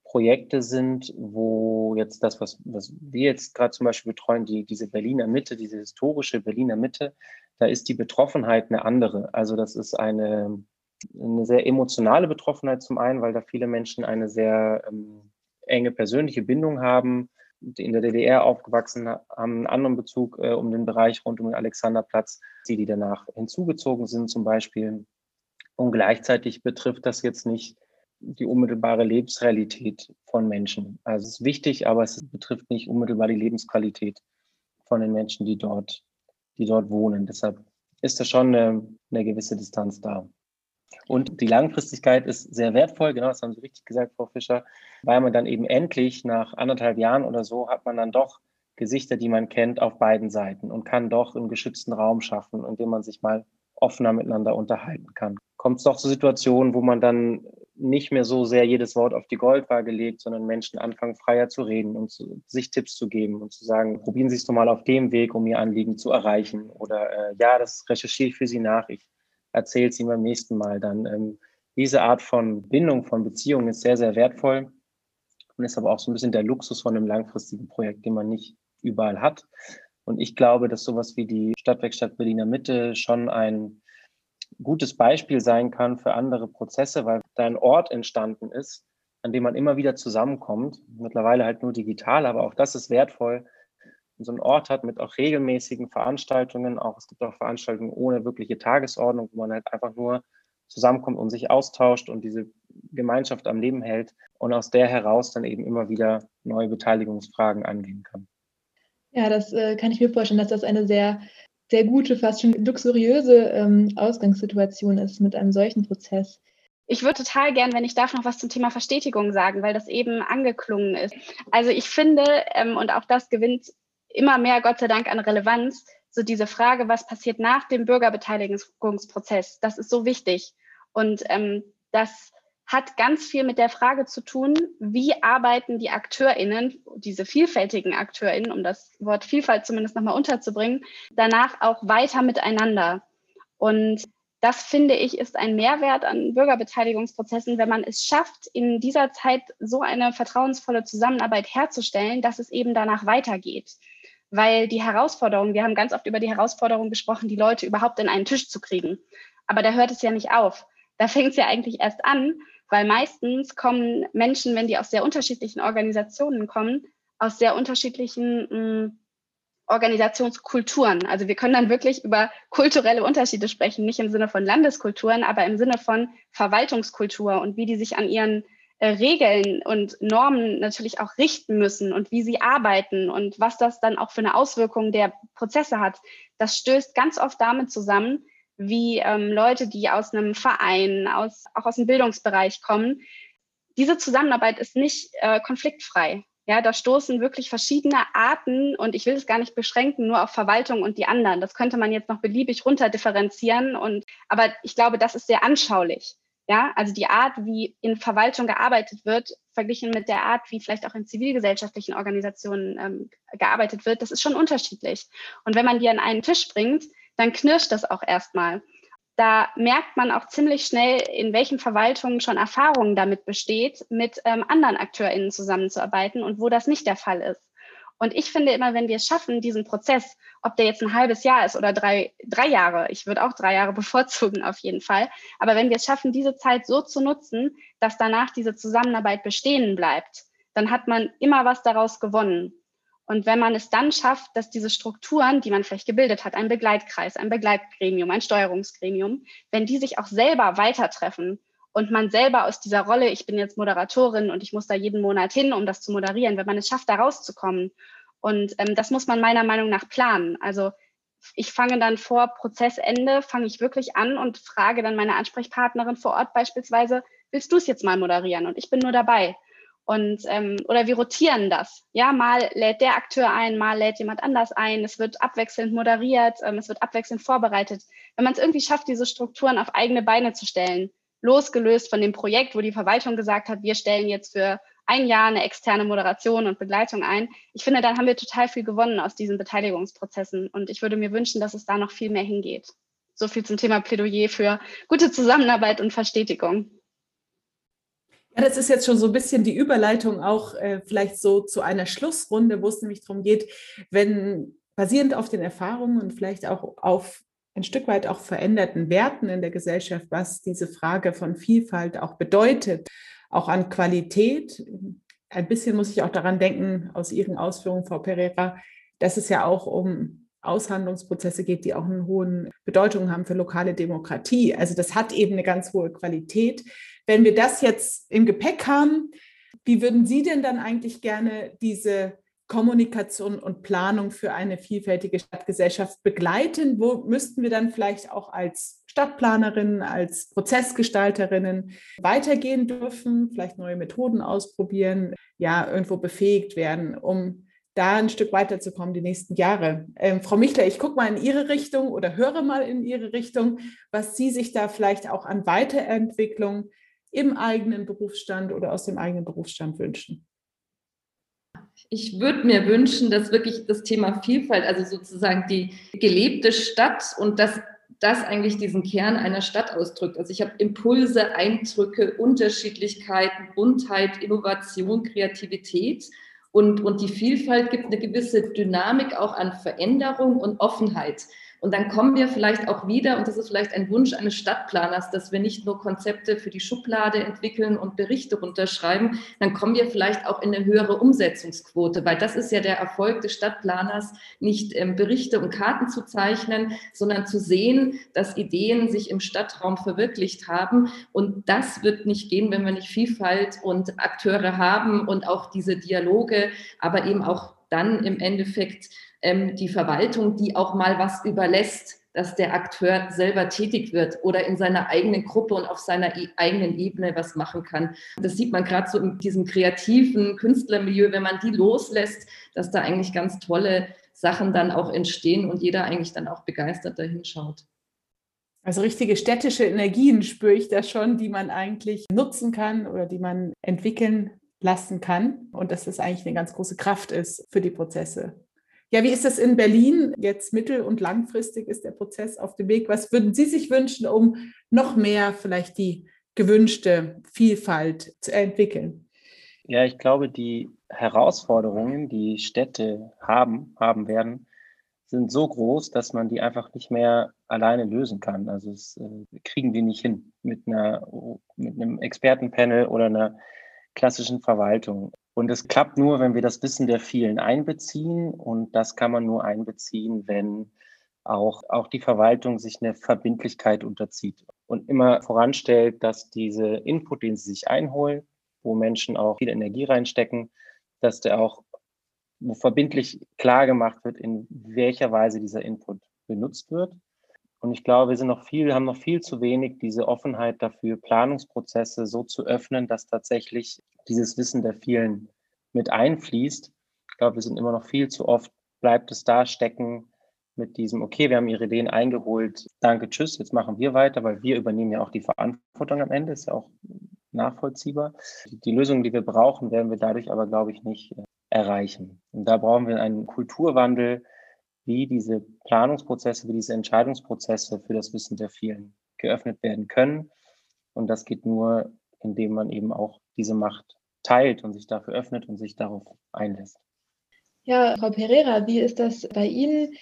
Speaker 5: Projekte sind, wo jetzt das, was, was wir jetzt gerade zum Beispiel betreuen, die, diese Berliner Mitte, diese historische Berliner Mitte, da ist die Betroffenheit eine andere. Also das ist eine, eine sehr emotionale Betroffenheit zum einen, weil da viele Menschen eine sehr ähm, enge persönliche Bindung haben, in der DDR aufgewachsen haben, einen anderen Bezug äh, um den Bereich rund um den Alexanderplatz, die, die danach hinzugezogen sind zum Beispiel. Und gleichzeitig betrifft das jetzt nicht die unmittelbare Lebensrealität von Menschen. Also es ist wichtig, aber es betrifft nicht unmittelbar die Lebensqualität von den Menschen, die dort, die dort wohnen. Deshalb ist da schon eine, eine gewisse Distanz da. Und die Langfristigkeit ist sehr wertvoll, genau das haben Sie richtig gesagt, Frau Fischer, weil man dann eben endlich nach anderthalb Jahren oder so hat man dann doch Gesichter, die man kennt, auf beiden Seiten und kann doch einen geschützten Raum schaffen, in dem man sich mal offener miteinander unterhalten kann. Kommt es doch zu Situationen, wo man dann nicht mehr so sehr jedes Wort auf die Goldwaage legt, sondern Menschen anfangen, freier zu reden und zu, sich Tipps zu geben und zu sagen, probieren Sie es doch mal auf dem Weg, um Ihr Anliegen zu erreichen. Oder äh, ja, das recherchiere ich für Sie nach. Ich erzähle es Ihnen beim nächsten Mal. Dann ähm, diese Art von Bindung, von Beziehungen ist sehr, sehr wertvoll und ist aber auch so ein bisschen der Luxus von einem langfristigen Projekt, den man nicht überall hat. Und ich glaube, dass sowas wie die Stadtwerkstatt Berliner Mitte schon ein gutes Beispiel sein kann für andere Prozesse, weil da ein Ort entstanden ist, an dem man immer wieder zusammenkommt. Mittlerweile halt nur digital, aber auch das ist wertvoll. So ein Ort hat mit auch regelmäßigen Veranstaltungen, auch es gibt auch Veranstaltungen ohne wirkliche Tagesordnung, wo man halt einfach nur zusammenkommt und sich austauscht und diese Gemeinschaft am Leben hält und aus der heraus dann eben immer wieder neue Beteiligungsfragen angehen kann.
Speaker 2: Ja, das äh, kann ich mir vorstellen, dass das eine sehr sehr gute, fast schon luxuriöse ähm, Ausgangssituation ist mit einem solchen Prozess.
Speaker 4: Ich würde total gern, wenn ich darf, noch was zum Thema Verstetigung sagen, weil das eben angeklungen ist. Also ich finde, ähm, und auch das gewinnt immer mehr, Gott sei Dank, an Relevanz, so diese Frage, was passiert nach dem Bürgerbeteiligungsprozess, das ist so wichtig. Und ähm, das hat ganz viel mit der Frage zu tun, wie arbeiten die AkteurInnen, diese vielfältigen AkteurInnen, um das Wort Vielfalt zumindest nochmal unterzubringen, danach auch weiter miteinander. Und das finde ich ist ein Mehrwert an Bürgerbeteiligungsprozessen, wenn man es schafft, in dieser Zeit so eine vertrauensvolle Zusammenarbeit herzustellen, dass es eben danach weitergeht. Weil die Herausforderung, wir haben ganz oft über die Herausforderung gesprochen, die Leute überhaupt in einen Tisch zu kriegen. Aber da hört es ja nicht auf. Da fängt es ja eigentlich erst an, weil meistens kommen Menschen, wenn die aus sehr unterschiedlichen Organisationen kommen, aus sehr unterschiedlichen mh, hm, Organisationskulturen. Also wir können dann wirklich über kulturelle Unterschiede sprechen, nicht im Sinne von Landeskulturen, aber im Sinne von Verwaltungskultur und wie die sich an ihren äh, Regeln und Normen natürlich auch richten müssen und wie sie arbeiten und was das dann auch für eine Auswirkung der Prozesse hat. Das stößt ganz oft damit zusammen, wie ähm, Leute, die aus einem Verein, aus, auch aus dem Bildungsbereich kommen. Diese Zusammenarbeit ist nicht äh, konfliktfrei. Ja, da stoßen wirklich verschiedene Arten und ich will es gar nicht beschränken, nur auf Verwaltung und die anderen. Das könnte man jetzt noch beliebig runterdifferenzieren und, aber ich glaube, das ist sehr anschaulich. Ja, also die Art, wie in Verwaltung gearbeitet wird, verglichen mit der Art, wie vielleicht auch in zivilgesellschaftlichen Organisationen ähm, gearbeitet wird, das ist schon unterschiedlich. Und wenn man die an einen Tisch bringt, dann knirscht das auch erstmal. Da merkt man auch ziemlich schnell, in welchen Verwaltungen schon Erfahrungen damit besteht, mit ähm, anderen AkteurInnen zusammenzuarbeiten und wo das nicht der Fall ist. Und ich finde immer, wenn wir es schaffen, diesen Prozess, ob der jetzt ein halbes Jahr ist oder drei, drei Jahre, ich würde auch drei Jahre bevorzugen auf jeden Fall, aber wenn wir es schaffen, diese Zeit so zu nutzen, dass danach diese Zusammenarbeit bestehen bleibt, dann hat man immer was daraus gewonnen. Und wenn man es dann schafft, dass diese Strukturen, die man vielleicht gebildet hat, ein Begleitkreis, ein Begleitgremium, ein Steuerungsgremium, wenn die sich auch selber weitertreffen und man selber aus dieser Rolle, ich bin jetzt Moderatorin und ich muss da jeden Monat hin, um das zu moderieren, wenn man es schafft, da rauszukommen. Und ähm, das muss man meiner Meinung nach planen. Also ich fange dann vor Prozessende, fange ich wirklich an und frage dann meine Ansprechpartnerin vor Ort beispielsweise, willst du es jetzt mal moderieren? Und ich bin nur dabei. Und ähm, oder wir rotieren das. Ja, mal lädt der Akteur ein, mal lädt jemand anders ein. Es wird abwechselnd moderiert, ähm, es wird abwechselnd vorbereitet. Wenn man es irgendwie schafft, diese Strukturen auf eigene Beine zu stellen, losgelöst von dem Projekt, wo die Verwaltung gesagt hat, wir stellen jetzt für ein Jahr eine externe Moderation und Begleitung ein. Ich finde, dann haben wir total viel gewonnen aus diesen Beteiligungsprozessen. Und ich würde mir wünschen, dass es da noch viel mehr hingeht. So viel zum Thema Plädoyer für gute Zusammenarbeit und Verstetigung.
Speaker 1: Ja, das ist jetzt schon so ein bisschen die Überleitung auch äh, vielleicht so zu einer Schlussrunde, wo es nämlich darum geht, wenn basierend auf den Erfahrungen und vielleicht auch auf ein Stück weit auch veränderten Werten in der Gesellschaft, was diese Frage von Vielfalt auch bedeutet, auch an Qualität. Ein bisschen muss ich auch daran denken, aus Ihren Ausführungen, Frau Pereira, dass es ja auch um Aushandlungsprozesse geht, die auch eine hohe Bedeutung haben für lokale Demokratie. Also das hat eben eine ganz hohe Qualität. Wenn wir das jetzt im Gepäck haben, wie würden Sie denn dann eigentlich gerne diese Kommunikation und Planung für eine vielfältige Stadtgesellschaft begleiten? Wo müssten wir dann vielleicht auch als Stadtplanerinnen, als Prozessgestalterinnen weitergehen dürfen, vielleicht neue Methoden ausprobieren, ja, irgendwo befähigt werden, um da ein Stück weiterzukommen die nächsten Jahre. Ähm, Frau Michler, ich gucke mal in Ihre Richtung oder höre mal in Ihre Richtung, was Sie sich da vielleicht auch an Weiterentwicklung im eigenen Berufsstand oder aus dem eigenen Berufsstand wünschen
Speaker 3: ich würde mir wünschen, dass wirklich das Thema Vielfalt, also sozusagen die gelebte Stadt und das das eigentlich diesen Kern einer Stadt ausdrückt. Also ich habe Impulse, Eindrücke, Unterschiedlichkeiten, Buntheit, Innovation, Kreativität und, und die Vielfalt gibt eine gewisse Dynamik auch an Veränderung und Offenheit. Und dann kommen wir vielleicht auch wieder, und das ist vielleicht ein Wunsch eines Stadtplaners, dass wir nicht nur Konzepte für die Schublade entwickeln und Berichte runterschreiben, dann kommen wir vielleicht auch in eine höhere Umsetzungsquote, weil das ist ja der Erfolg des Stadtplaners, nicht ähm, Berichte und Karten zu zeichnen, sondern zu sehen, dass Ideen sich im Stadtraum verwirklicht haben. Und das wird nicht gehen, wenn wir nicht Vielfalt und Akteure haben und auch diese Dialoge, aber eben auch dann im Endeffekt ähm, die Verwaltung, die auch mal was überlässt, dass der Akteur selber tätig wird oder in seiner eigenen Gruppe und auf seiner e eigenen Ebene was machen kann. Das sieht man gerade so in diesem kreativen Künstlermilieu, wenn man die loslässt, dass da eigentlich ganz tolle Sachen dann auch entstehen und jeder eigentlich dann auch begeistert dahin schaut.
Speaker 1: Also richtige städtische Energien spüre ich da schon, die man eigentlich nutzen kann oder die man entwickeln lassen kann und dass es eigentlich eine ganz große Kraft ist für die Prozesse. Ja, wie ist das in Berlin? Jetzt mittel- und langfristig ist der Prozess auf dem Weg. Was würden Sie sich wünschen, um noch mehr vielleicht die gewünschte Vielfalt zu entwickeln?
Speaker 5: Ja, ich glaube, die Herausforderungen, die Städte haben, haben werden, sind so groß, dass man die einfach nicht mehr alleine lösen kann. Also das äh, kriegen wir nicht hin mit einer mit einem Expertenpanel oder einer klassischen Verwaltung. Und es klappt nur, wenn wir das Wissen der vielen einbeziehen. Und das kann man nur einbeziehen, wenn auch, auch die Verwaltung sich eine Verbindlichkeit unterzieht und immer voranstellt, dass diese Input, den sie sich einholen, wo Menschen auch viel Energie reinstecken, dass der auch wo verbindlich klar gemacht wird, in welcher Weise dieser Input benutzt wird. Und ich glaube, wir sind noch viel, haben noch viel zu wenig diese Offenheit dafür, Planungsprozesse so zu öffnen, dass tatsächlich dieses Wissen der vielen mit einfließt. Ich glaube, wir sind immer noch viel zu oft, bleibt es da stecken mit diesem, okay, wir haben Ihre Ideen eingeholt, danke, tschüss, jetzt machen wir weiter, weil wir übernehmen ja auch die Verantwortung am Ende, ist ja auch nachvollziehbar. Die Lösungen, die wir brauchen, werden wir dadurch aber, glaube ich, nicht äh, erreichen. Und da brauchen wir einen Kulturwandel, wie diese Planungsprozesse, wie diese Entscheidungsprozesse für das Wissen der vielen geöffnet werden können. Und das geht nur, indem man eben auch diese Macht teilt und sich dafür öffnet und sich darauf einlässt.
Speaker 2: Ja, Frau Pereira, wie ist das bei Ihnen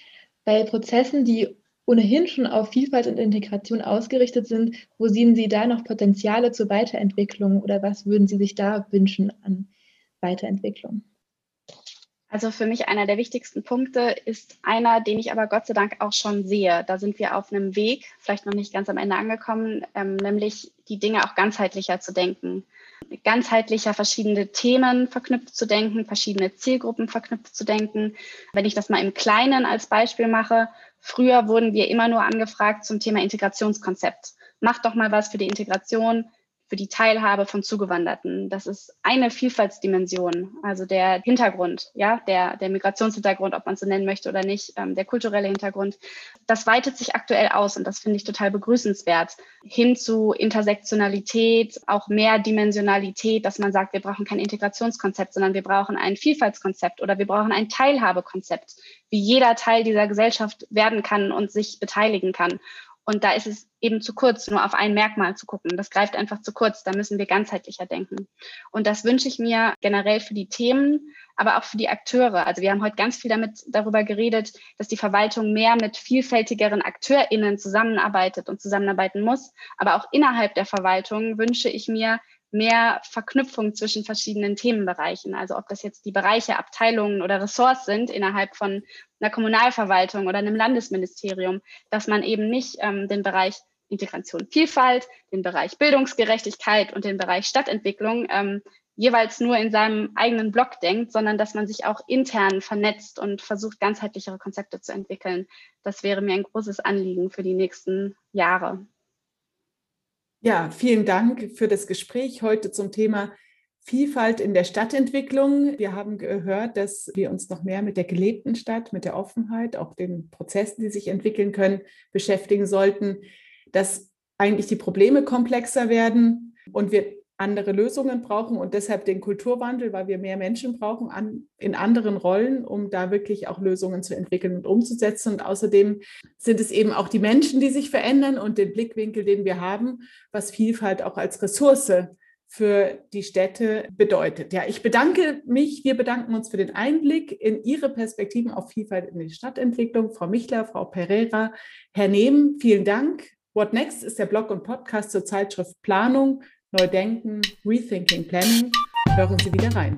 Speaker 2: bei Prozessen, die ohnehin schon auf Vielfalt und Integration ausgerichtet sind? Wo sehen Sie da noch Potenziale zur Weiterentwicklung oder was würden Sie sich da wünschen an Weiterentwicklung?
Speaker 4: Also für mich einer der wichtigsten Punkte ist einer, den ich aber Gott sei Dank auch schon sehe. Da sind wir auf einem Weg, vielleicht noch nicht ganz am Ende angekommen, ähm, nämlich die Dinge auch ganzheitlicher zu denken. Ganzheitlicher verschiedene Themen verknüpft zu denken, verschiedene Zielgruppen verknüpft zu denken. Wenn ich das mal im Kleinen als Beispiel mache, früher wurden wir immer nur angefragt zum Thema Integrationskonzept. Mach doch mal was für die Integration für die Teilhabe von Zugewanderten. Das ist eine Vielfaltsdimension, also der Hintergrund, ja, der, der Migrationshintergrund, ob man es so nennen möchte oder nicht, ähm, der kulturelle Hintergrund. Das weitet sich aktuell aus und das finde ich total begrüßenswert. Hin zu Intersektionalität, auch mehr Dimensionalität, dass man sagt, wir brauchen kein Integrationskonzept, sondern wir brauchen ein Vielfaltskonzept oder wir brauchen ein Teilhabekonzept, wie jeder Teil dieser Gesellschaft werden kann und sich beteiligen kann. Und da ist es eben zu kurz, nur auf ein Merkmal zu gucken. Das greift einfach zu kurz. Da müssen wir ganzheitlicher denken. Und das wünsche ich mir generell für die Themen, aber auch für die Akteure. Also wir haben heute ganz viel damit darüber geredet, dass die Verwaltung mehr mit vielfältigeren AkteurInnen zusammenarbeitet und zusammenarbeiten muss. Aber auch innerhalb der Verwaltung wünsche ich mir mehr Verknüpfung zwischen verschiedenen Themenbereichen. Also ob das jetzt die Bereiche, Abteilungen oder Ressorts sind innerhalb von einer Kommunalverwaltung oder einem Landesministerium, dass man eben nicht ähm, den Bereich Integration Vielfalt, den Bereich Bildungsgerechtigkeit und den Bereich Stadtentwicklung ähm, jeweils nur in seinem eigenen Block denkt, sondern dass man sich auch intern vernetzt und versucht, ganzheitlichere Konzepte zu entwickeln. Das wäre mir ein großes Anliegen für die nächsten Jahre.
Speaker 1: Ja, vielen Dank für das Gespräch heute zum Thema Vielfalt in der Stadtentwicklung. Wir haben gehört, dass wir uns noch mehr mit der gelebten Stadt, mit der Offenheit, auch den Prozessen, die sich entwickeln können, beschäftigen sollten, dass eigentlich die Probleme komplexer werden und wir andere Lösungen brauchen und deshalb den Kulturwandel, weil wir mehr Menschen brauchen an, in anderen Rollen, um da wirklich auch Lösungen zu entwickeln und umzusetzen. Und außerdem sind es eben auch die Menschen, die sich verändern und den Blickwinkel, den wir haben, was Vielfalt auch als Ressource für die Städte bedeutet. Ja, ich bedanke mich, wir bedanken uns für den Einblick in Ihre Perspektiven auf Vielfalt in die Stadtentwicklung. Frau Michler, Frau Pereira, Herr Nehm, vielen Dank. What Next ist der Blog und Podcast zur Zeitschrift Planung Neu denken, Rethinking Planning. Hören Sie wieder rein.